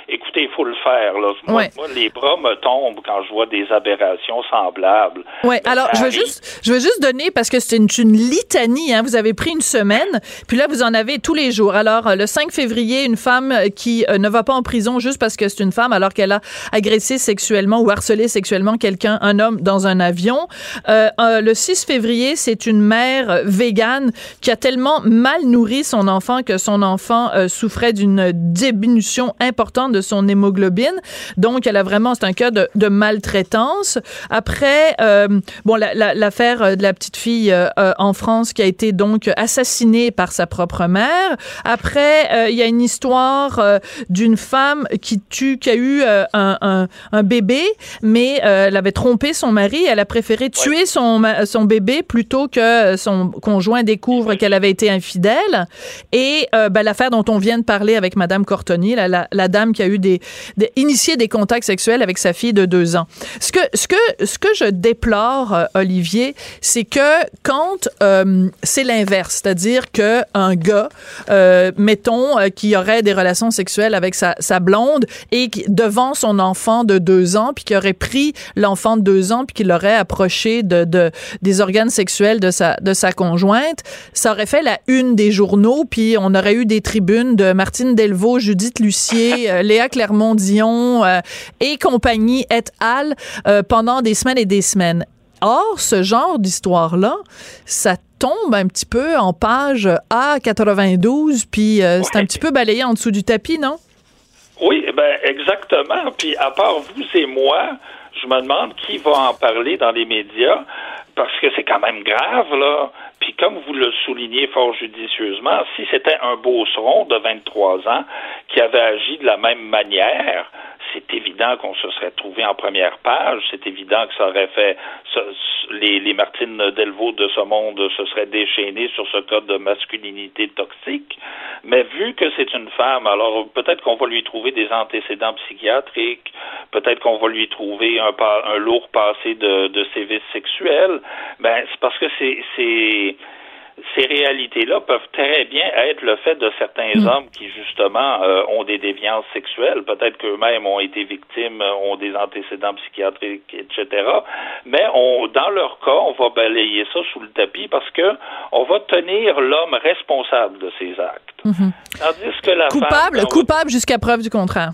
Écoutez, il faut le faire. Là. Moi, moi, les bras me tombent quand je vois des aberrations semblables. Oui, alors je veux juste, je veux juste donner parce que c'est une, une, litanie. Hein. Vous avez pris une semaine, puis là vous en avez tous les jours. Alors le 5 février, une femme qui euh, ne va pas en prison juste parce que c'est une femme, alors qu'elle a agressé sexuellement ou harcelé sexuellement quelqu'un, un homme dans un avion. Euh, euh, le 6 février, c'est une mère végane qui a tellement mal nourri son enfant que son enfant euh, souffrait d'une diminution importante de son hémoglobine. Donc, elle a vraiment, c'est un cas de, de maltraitance. Après, euh, bon, l'affaire la, la, de la petite fille euh, en France qui a été donc assassinée par sa propre mère. Après, euh, il y a une histoire euh, d'une femme qui tue, qui a eu un, un, un, bébé, mais elle avait trompé son mari. Elle a préféré tuer son, son bébé plutôt que son conjoint découvre qu'elle avait été infidèle. Et ben, l'affaire dont on vient de parler avec Madame Cortoni, la, dame qui a eu des, initié des contacts sexuels avec sa fille de deux ans. Ce que, ce que, ce que je déplore, euh, Olivier, c'est que quand euh, c'est l'inverse, c'est-à-dire que un gars, euh, mettons, euh, qui aurait des relations sexuelles avec sa, blonde et devant son enfant de deux ans, puis qui aurait pris l'enfant de deux ans, puis qui l'aurait approché de, des organes sexuels de sa, de sa conjointe, ça aurait fait la une des journaux, puis on aurait eu des tribunes de Martine Delvaux, Judith Lucier, Léa Clermont-Dion euh, et compagnie et al. Euh, pendant des semaines et des semaines. Or, ce genre d'histoire-là, ça tombe un petit peu en page A92, puis euh, c'est un petit peu balayé en dessous du tapis, non? Oui, ben exactement. Puis à part vous et moi, je me demande qui va en parler dans les médias, parce que c'est quand même grave, là. Puis comme vous le soulignez fort judicieusement, si c'était un beauceron de 23 ans qui avait agi de la même manière, c'est évident qu'on se serait trouvé en première page. C'est évident que ça aurait fait les, Martine Delvaux de ce monde se seraient déchaînés sur ce code de masculinité toxique. Mais vu que c'est une femme, alors peut-être qu'on va lui trouver des antécédents psychiatriques, peut-être qu'on va lui trouver un, un lourd passé de, de sévices sexuels. Ben c'est parce que c'est ces réalités-là peuvent très bien être le fait de certains mmh. hommes qui, justement, euh, ont des déviances sexuelles. Peut-être qu'eux-mêmes ont été victimes, ont des antécédents psychiatriques, etc. Mais on, dans leur cas, on va balayer ça sous le tapis parce que on va tenir l'homme responsable de ses actes. Mmh. Tandis que la coupable, femme, coupable jusqu'à preuve du contraire.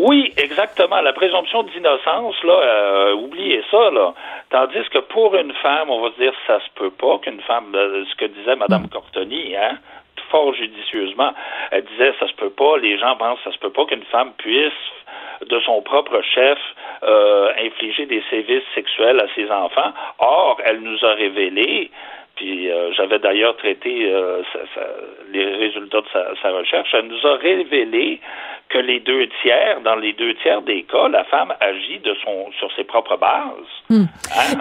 Oui, exactement. La présomption d'innocence, là, euh, oubliez ça, là. Tandis que pour une femme, on va se dire ça se peut pas qu'une femme, euh, ce que disait Madame Mm. Cortoni, hein, fort judicieusement, elle disait ça se peut pas. Les gens pensent ça se peut pas qu'une femme puisse de son propre chef euh, infliger des sévices sexuels à ses enfants. Or, elle nous a révélé puis euh, j'avais d'ailleurs traité euh, sa, sa, les résultats de sa, sa, recherche, elle nous a révélé que les deux tiers, dans les deux tiers des cas, la femme agit de son sur ses propres bases. Hein,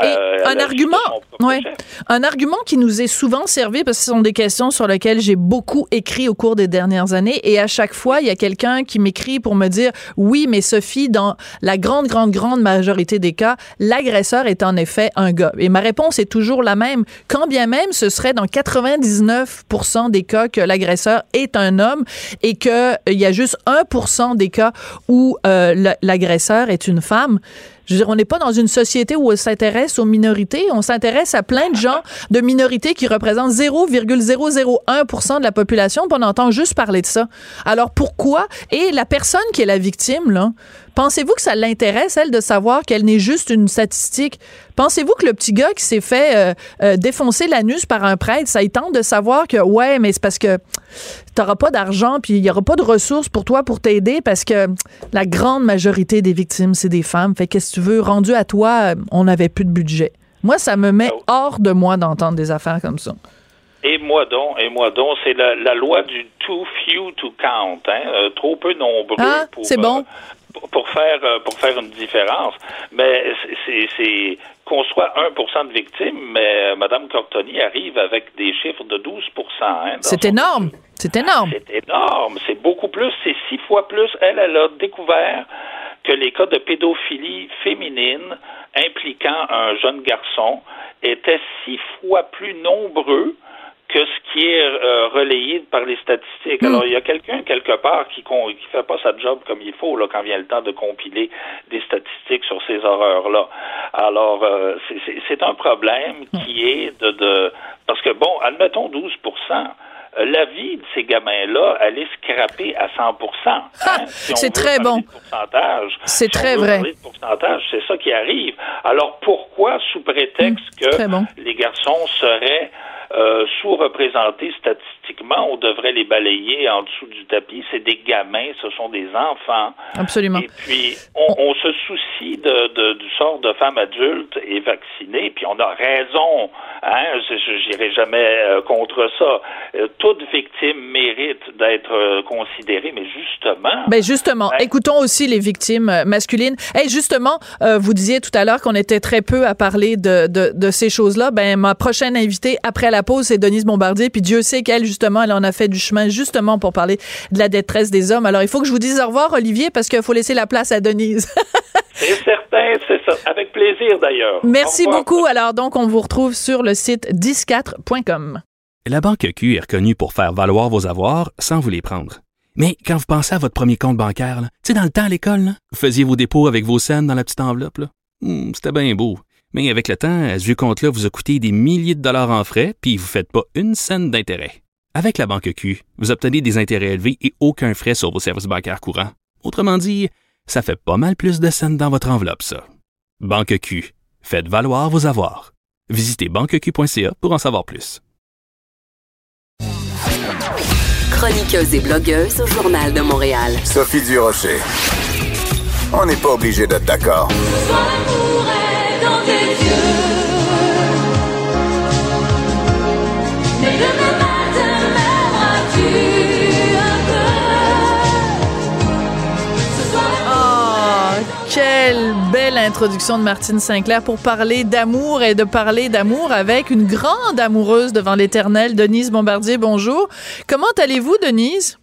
euh, un argument, ouais, un argument qui nous est souvent servi parce que ce sont des questions sur lesquelles j'ai beaucoup écrit au cours des dernières années et à chaque fois il y a quelqu'un qui m'écrit pour me dire oui mais Sophie dans la grande grande grande majorité des cas l'agresseur est en effet un gars et ma réponse est toujours la même. Quand bien même ce serait dans 99% des cas que l'agresseur est un homme et que il y a juste 1% des cas où euh, l'agresseur est une femme. Je veux dire, on n'est pas dans une société où on s'intéresse aux minorités. On s'intéresse à plein de gens de minorités qui représentent 0,001 de la population. On entend juste parler de ça. Alors pourquoi? Et la personne qui est la victime, là, pensez-vous que ça l'intéresse, elle, de savoir qu'elle n'est juste une statistique? Pensez-vous que le petit gars qui s'est fait euh, euh, défoncer l'anus par un prêtre, ça y tente de savoir que, ouais, mais c'est parce que t'auras pas d'argent puis il y aura pas de ressources pour toi pour t'aider parce que la grande majorité des victimes, c'est des femmes. Fait qu'est-ce que tu veux? Rendu à toi, on n'avait plus de budget. Moi, ça me met hors de moi d'entendre des affaires comme ça. Et moi donc, et moi donc, c'est la, la, loi du too few to count, hein, euh, trop peu nombreux ah, pour, c'est bon. Pour faire euh, pour faire une différence. Mais c'est qu'on soit 1 de victimes, mais Mme Cortoni arrive avec des chiffres de 12 hein, C'est énorme. C'est énorme. C'est énorme. C'est beaucoup plus. C'est six fois plus. Elle, elle a découvert que les cas de pédophilie féminine impliquant un jeune garçon étaient six fois plus nombreux que ce qui est euh, relayé par les statistiques. Alors, il y a quelqu'un quelque part qui ne fait pas sa job comme il faut là, quand vient le temps de compiler des statistiques sur ces horreurs-là. Alors, euh, c'est un problème qui est de, de... Parce que, bon, admettons 12% euh, la vie de ces gamins-là, elle est scrappée à 100 hein, si C'est très bon. C'est très vrai. C'est ça qui arrive. Alors pourquoi, sous prétexte hum, que les garçons seraient euh, sous-représentés statistiquement, on devrait les balayer en dessous du tapis. C'est des gamins, ce sont des enfants. Absolument. Et puis, on, on se soucie de, de, du sort de femmes adultes et vaccinées, puis on a raison. Hein, je n'irai jamais euh, contre ça. Euh, toute victime mérite d'être considérée, mais justement. Ben justement, écoutons aussi les victimes masculines. Et justement, vous disiez tout à l'heure qu'on était très peu à parler de, de, de ces choses-là. Ben ma prochaine invitée après la pause, c'est Denise Bombardier. Puis Dieu sait qu'elle, justement, elle en a fait du chemin justement pour parler de la détresse des hommes. Alors il faut que je vous dise au revoir, Olivier, parce qu'il faut laisser la place à Denise. c'est certain, c'est ça. Avec plaisir d'ailleurs. Merci beaucoup. Alors donc, on vous retrouve sur le site 104.com. La Banque Q est reconnue pour faire valoir vos avoirs sans vous les prendre. Mais quand vous pensez à votre premier compte bancaire, tu sais, dans le temps à l'école, vous faisiez vos dépôts avec vos scènes dans la petite enveloppe. Hmm, c'était bien beau. Mais avec le temps, ce vieux compte-là vous a coûté des milliers de dollars en frais, puis vous ne faites pas une scène d'intérêt. Avec la Banque Q, vous obtenez des intérêts élevés et aucun frais sur vos services bancaires courants. Autrement dit, ça fait pas mal plus de scènes dans votre enveloppe, ça. Banque Q, faites valoir vos avoirs. Visitez banqueq.ca pour en savoir plus. Chroniqueuse et blogueuse au Journal de Montréal. Sophie Durocher. On n'est pas obligé d'être d'accord. Quelle belle introduction de Martine Sinclair pour parler d'amour et de parler d'amour avec une grande amoureuse devant l'éternel, Denise Bombardier. Bonjour. Comment allez-vous, Denise?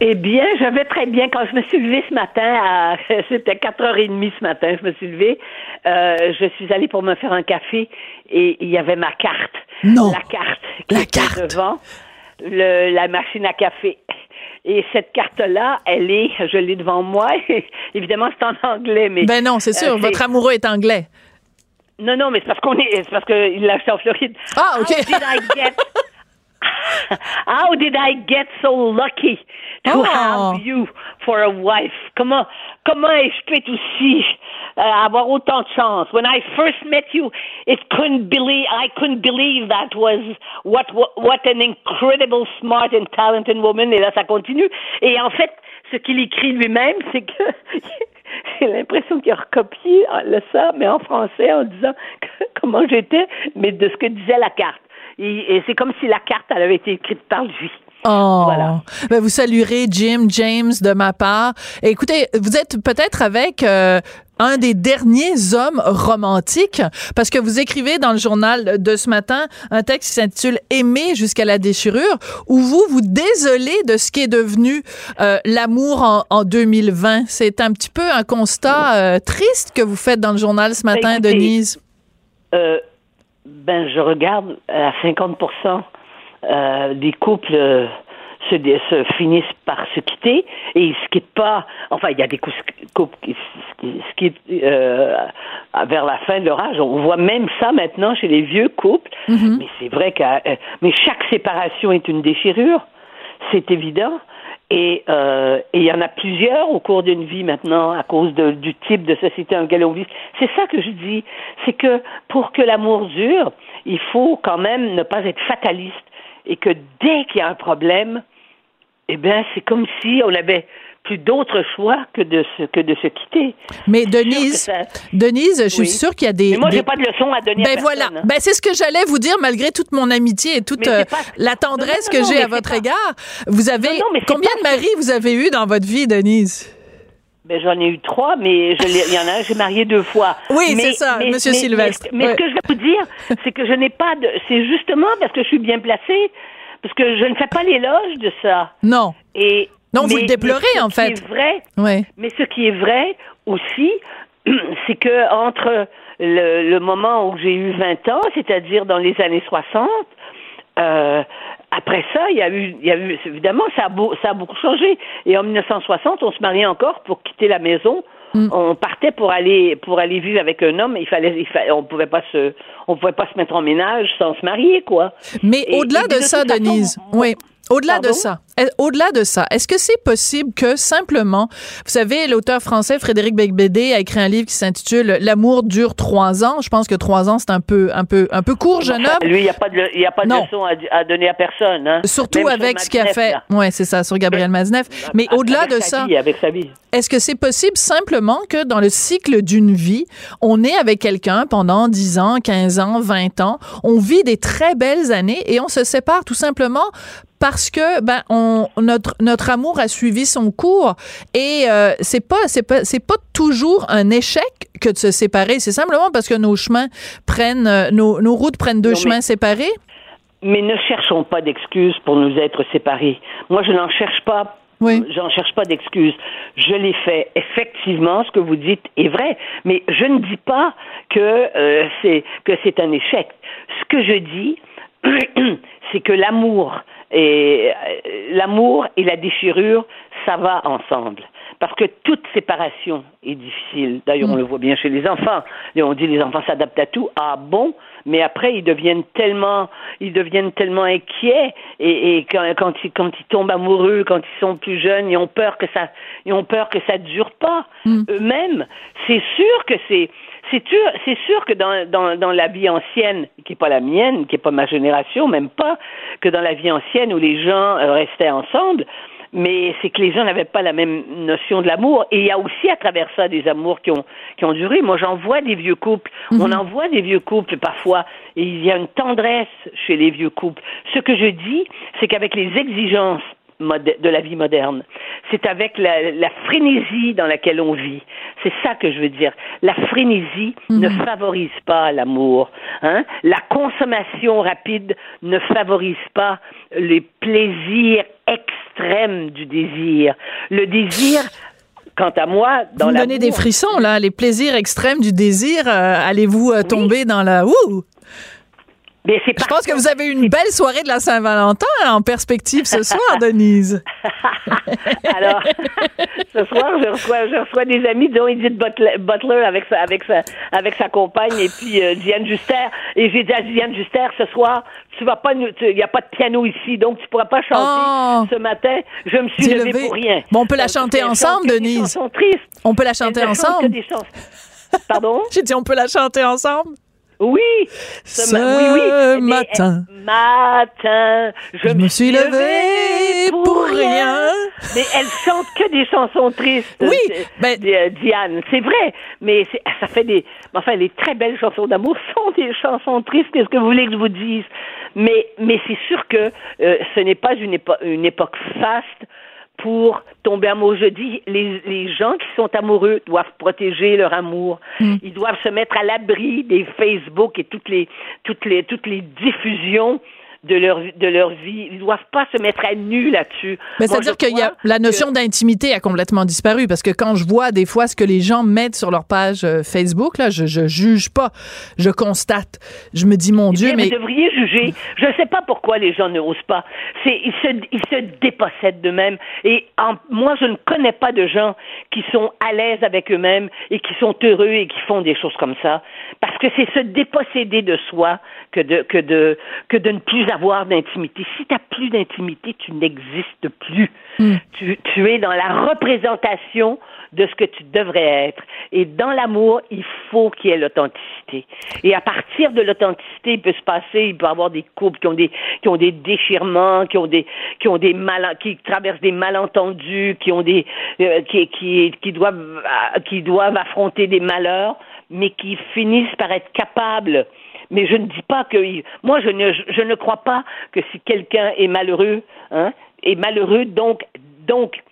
Eh bien, je vais très bien. Quand je me suis levée ce matin, c'était 4h30 ce matin, je me suis levée, euh, je suis allée pour me faire un café et il y avait ma carte. Non. La carte qui la était carte. devant le, la machine à café. Et cette carte-là, elle est, je l'ai devant moi. Évidemment, c'est en anglais, mais. Ben non, c'est sûr. euh, votre amoureux est anglais. Non, non, mais c'est parce qu'on est, c'est parce qu'il l'a acheté en Floride. Ah, ok. How did I get, how did I get so lucky to Oh. have you for a wife? Comment, comment pu être aussi, euh, avoir autant de chance? When I first met you, it couldn't believe, I couldn't believe that was what, what, what an incredible, smart and talented woman. Et là, ça continue. Et en fait, ce qu'il écrit lui-même, c'est que j'ai l'impression qu'il a recopié le ça, mais en français, en disant que- comment j'étais, mais de ce que disait la carte. Et, et c'est comme si la carte, elle avait été écrite par lui. Oh. Voilà. Ben, vous saluerez Jim James de ma part. Écoutez, vous êtes peut-être avec euh, un des derniers hommes romantiques parce que vous écrivez dans le journal de ce matin un texte qui s'intitule Aimer jusqu'à la déchirure où vous vous désolez de ce qui est devenu euh, l'amour en, en 2020. C'est un petit peu un constat euh, triste que vous faites dans le journal ce matin, écoutez, Denise. Euh, ben, je regarde à 50 euh, des couples euh, se, se finissent par se quitter et ils se quittent pas. Enfin, il y a des cou- couples qui se- qui se quittent euh, vers la fin de leur âge. On voit même ça maintenant chez les vieux couples. Mais c'est vrai que euh, mais chaque séparation est une déchirure, c'est évident. Et euh, et il y en a plusieurs au cours d'une vie maintenant à cause de- du type de société dans lequel on vit. C'est ça que je dis, c'est que pour que l'amour dure, il faut quand même ne pas être fataliste et que dès qu'il y a un problème, eh bien, c'est comme si on avait plus d'autre choix que de se, que de se quitter. Mais Denise, ça- Denise, je suis Oui. sûre qu'il y a des. Mais moi, des- j'ai pas de leçon à donner à Ben personne, voilà. hein. Ben c'est ce que j'allais vous dire malgré toute mon amitié et toute euh, pas- la tendresse Non, non, que j'ai à votre pas- égard. Vous avez combien de maris vous avez eu dans votre vie, Denise? Ben, j'en ai eu trois, mais je l'ai- il y en a un, j'ai marié deux fois. Oui, c'est ça, mais- Monsieur mais- Sylvestre. Mais, mais Ouais. ce que je vais vous dire, c'est que je n'ai pas de. C'est justement parce que je suis bien placée, parce que je ne fais pas l'éloge de ça. Non. Et Non, vous le déplorez, en fait. est vrai, Ouais. mais ce qui est vrai aussi, c'est que entre le, le moment où j'ai eu 20 ans, c'est-à-dire dans les années 60, euh, après ça, il y a eu, il y a eu évidemment, ça a, beau- ça a beaucoup changé. Et en 1960, on se mariait encore pour quitter la maison. Mm. On partait pour aller pour aller vivre avec un homme. Il fallait, il fallait on pouvait pas se, on pouvait pas se mettre en ménage sans se marier, quoi. Mais au-delà de, ça, façon, Denise, oui. Au-delà de ça, au-delà de ça, est-ce que c'est possible que simplement, vous savez, l'auteur français Frédéric Becbédé a écrit un livre qui s'intitule L'amour dure trois ans. Je pense que trois ans c'est un peu, un peu, un peu court, jeune homme. Lui, il n'y a pas de, il y a pas de leçon à, à donner à personne. Hein. Surtout Même sur avec ce qu'il a fait. là. Ouais, c'est ça, sur Gabriel Maznev. Mais au-delà de sa ça, vie, avec sa vie. est-ce que c'est possible simplement que dans le cycle d'une vie, on est avec quelqu'un pendant 10 ans, 15 ans, 20 ans, on vit des très belles années et on se sépare tout simplement parce que ben on notre notre amour a suivi son cours et euh, c'est pas c'est pas c'est pas toujours un échec que de se séparer, c'est simplement parce que nos chemins prennent euh, nos nos routes prennent deux Non, mais- chemins séparés. Mais ne cherchons pas d'excuses pour nous être séparés. Moi, je n'en cherche pas. J'en cherche pas d'excuses. Je l'ai fait. Effectivement, ce que vous dites est vrai, mais je ne dis pas que euh, c'est que c'est un échec. Ce que je dis, c'est que l'amour et euh, l'amour et la déchirure, ça va ensemble. Parce que toute séparation est difficile. D'ailleurs, on le voit bien chez les enfants. Et on dit les enfants s'adaptent à tout. Ah bon? Mais après, ils deviennent tellement, ils deviennent tellement inquiets et, et quand, quand, ils, quand ils tombent amoureux, quand ils sont plus jeunes, ils ont peur que ça, ils ont peur que ça dure pas. Eux-mêmes, c'est sûr que c'est, c'est sûr, c'est sûr que dans, dans, dans la vie ancienne, qui est pas la mienne, qui est pas ma génération, même pas, que dans la vie ancienne où les gens euh, restaient ensemble, mais c'est que les gens n'avaient pas la même notion de l'amour. Et il y a aussi à travers ça des amours qui ont, qui ont duré. Moi, j'en vois des vieux couples. On en voit des vieux couples parfois. Et il y a une tendresse chez les vieux couples. Ce que je dis, c'est qu'avec les exigences de la vie moderne. C'est avec la, la frénésie dans laquelle on vit. C'est ça que je veux dire. La frénésie ne favorise pas l'amour. Hein? La consommation rapide ne favorise pas les plaisirs extrêmes du désir. Le désir, quant à moi, dans Vous me donnez des frissons là, les plaisirs extrêmes du désir. euh, Allez-vous euh, tomber dans la ouh Je pense que vous avez eu une belle soirée de la Saint-Valentin en perspective ce soir, Denise. Alors, ce soir, je reçois, je reçois des amis, dont Edith Butler, avec, sa, avec, sa, avec sa compagne et puis euh, Diane Juster. Et j'ai dit à Diane Juster, ce soir, tu vas pas, il n'y a pas de piano ici, donc tu pourras pas chanter Oh. ce matin. Je me suis levée levée. pour rien. Bon, on peut la Donc, chanter ensemble, des Denise. chansons tristes. On peut la chanter ensemble. des. Pardon? J'ai dit, on peut la chanter ensemble. Oui. Ce ma- oui, oui. Mais matin. elle- matin, je, me suis levée pour rien. Mais elle chante que des chansons tristes. Oui, euh, euh, Diane, c'est vrai. Mais c'est- ça fait des. Enfin, les très belles chansons d'amour sont des chansons tristes. Qu'est-ce que vous voulez que je vous dise? Mais, mais c'est sûr que euh, ce n'est pas une, épo- une époque faste pour tomber amoureux. Je dis, les, les gens qui sont amoureux doivent protéger leur amour. Ils doivent se mettre à l'abri des Facebook et toutes les, toutes les, toutes les diffusions de leur, de leur vie. Ils doivent pas se mettre à nu là-dessus. Mais c'est-à-dire qu'il y a la notion que- d'intimité a complètement disparu parce que quand je vois des fois ce que les gens mettent sur leur page euh, Facebook, là, je, je juge pas, je constate. Je me dis mon Dieu, Eh mais Vous devriez juger. Je ne sais pas pourquoi les gens ne osent pas. C'est, ils, se, ils se dépossèdent d'eux-mêmes. Et en- moi, je ne connais pas de gens qui sont à l'aise avec eux-mêmes et qui sont heureux et qui font des choses comme ça. Parce que c'est se déposséder de soi que de, que de, que de ne plus avoir d'intimité. Si tu n'as plus d'intimité, tu n'existes plus. Hmm. Tu, tu es dans la représentation de ce que tu devrais être. Et dans l'amour, il faut qu'il y ait l'authenticité. Et à partir de l'authenticité, il peut se passer, il peut y avoir des couples qui ont des, qui ont des déchirements, qui ont des, qui ont des mal, qui traversent des malentendus, qui ont des, euh, qui, qui, qui doivent, euh, qui doivent affronter des malheurs, mais qui finissent par être capables mais je ne dis pas que moi je ne je ne crois pas que si quelqu'un est malheureux hein est malheureux donc donc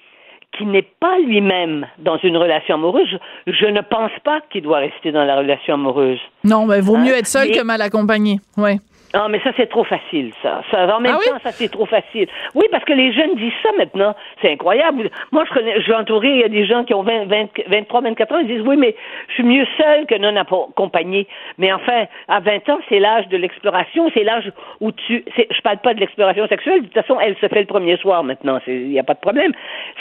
qui n'est pas lui-même dans une relation amoureuse, je, ne pense pas qu'il doit rester dans la relation amoureuse. Non, mais vaut Hein? mieux être seul Mais- que mal accompagné. Ouais. Ah, mais ça, c'est trop facile, ça. ça en même Ah oui? temps, ça, c'est trop facile. Oui, parce que les jeunes disent ça maintenant. C'est incroyable. Moi, je connais, j'ai entouré, il y a des gens qui ont 20, 20, 23, 24 ans, ils disent, oui, mais je suis mieux seul que non accompagné. Mais enfin, à 20 ans, c'est l'âge de l'exploration, c'est l'âge où tu, c'est, je parle pas de l'exploration sexuelle, de toute façon, elle se fait le premier soir maintenant, il n'y a pas de problème.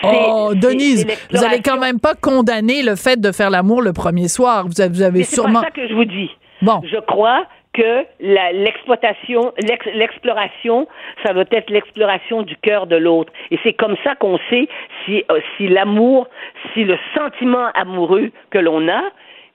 Oh, Denise, vous allez quand même pas condamner le fait de faire l'amour le premier soir. Vous avez, vous avez Mais c'est sûrement. pas ça que je vous dis. Bon. Je crois que l'exploitation, l'ex- l'exploration, ça doit être l'exploration du cœur de l'autre. Et c'est comme ça qu'on sait si, euh, si l'amour, si le sentiment amoureux que l'on a,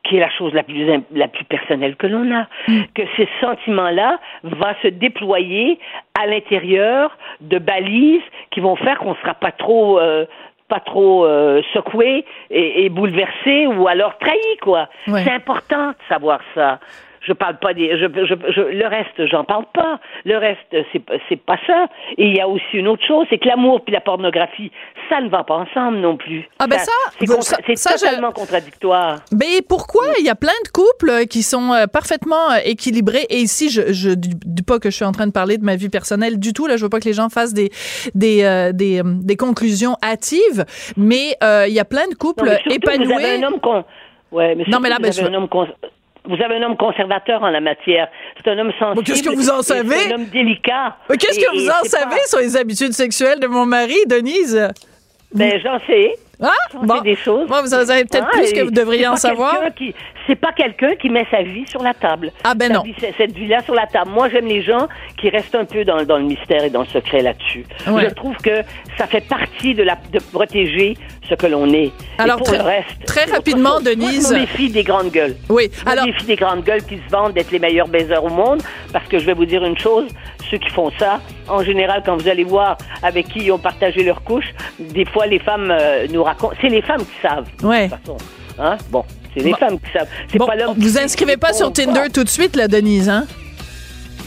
qui est la chose la plus, la plus personnelle que l'on a, que ces sentiments-là va se déployer à l'intérieur de balises qui vont faire qu'on ne sera pas trop euh, pas trop euh, secoué et, et bouleversé ou alors trahi quoi. Ouais. C'est important de savoir ça. Je parle pas des, je, je, je- le reste, j'en parle pas. Le reste, c'est pas- c'est pas ça. Et il y a aussi une autre chose, c'est que l'amour puis la pornographie, ça ne va pas ensemble non plus. Ah ben ça, c'est contra- ça- totalement contradictoire. Mais pourquoi? Il y a plein de couples euh, qui sont euh, parfaitement euh, équilibrés et ici je je dis pas que je suis en train de parler de ma vie personnelle du tout là je veux pas que les gens fassent des des euh, des, des conclusions hâtives mais euh, il y a plein de Non, couples mais surtout, épanouis Vous avez un homme con... ouais, mais, Non, mais là, ben, je- un homme vous avez un homme conservateur en la matière. C'est un homme sensible. Qu'est-ce que vous en savez? C'est un homme délicat. Qu'est-ce que vous en savez pas- sur les habitudes sexuelles de mon mari, Denise? Ben, j'en sais. Ah, bon. des choses. Bon, vous en savez peut-être Ah, plus que vous devriez en savoir. Qui, c'est pas quelqu'un qui met sa vie sur la table. Ah, ben Sa non. vie- cette vie-là sur la table. Moi, j'aime les gens qui restent un peu dans, dans le mystère et dans le secret là-dessus. Ouais. Je trouve que ça fait partie de, la, de protéger ce que l'on est. Alors, et pour très- le reste. très rapidement, Denise. Moi, je me méfie des grandes gueules. Oui, Je me alors- méfie des grandes gueules qui se vendent d'être les meilleurs baiseurs au monde, parce que je vais vous dire une chose, ceux qui font ça, en général, quand vous allez voir avec qui ils ont partagé leur couche, des fois, les femmes euh, nous c'est les femmes qui savent. Ouais. De toute façon. Hein? Bon, c'est les Bon. femmes qui savent. C'est Bon, pas l'homme. vous qui- inscrivez pas sur Tinder pas. tout de suite, là, Denise, hein?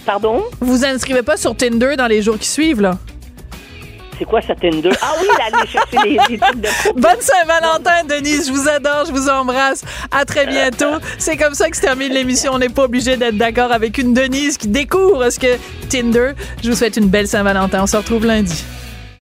Pardon? Vous inscrivez pas sur Tinder dans les jours qui suivent, là? C'est quoi ça, Tinder? Ah oui, là, aller chercher les, les trucs de couple. Bonne Saint-Valentin, Denise. Je vous adore, je vous embrasse. À très bientôt. C'est comme ça que se termine l'émission. On n'est pas obligé d'être d'accord avec une Denise qui découvre ce que Tinder. Je vous souhaite une belle Saint-Valentin. On se retrouve lundi.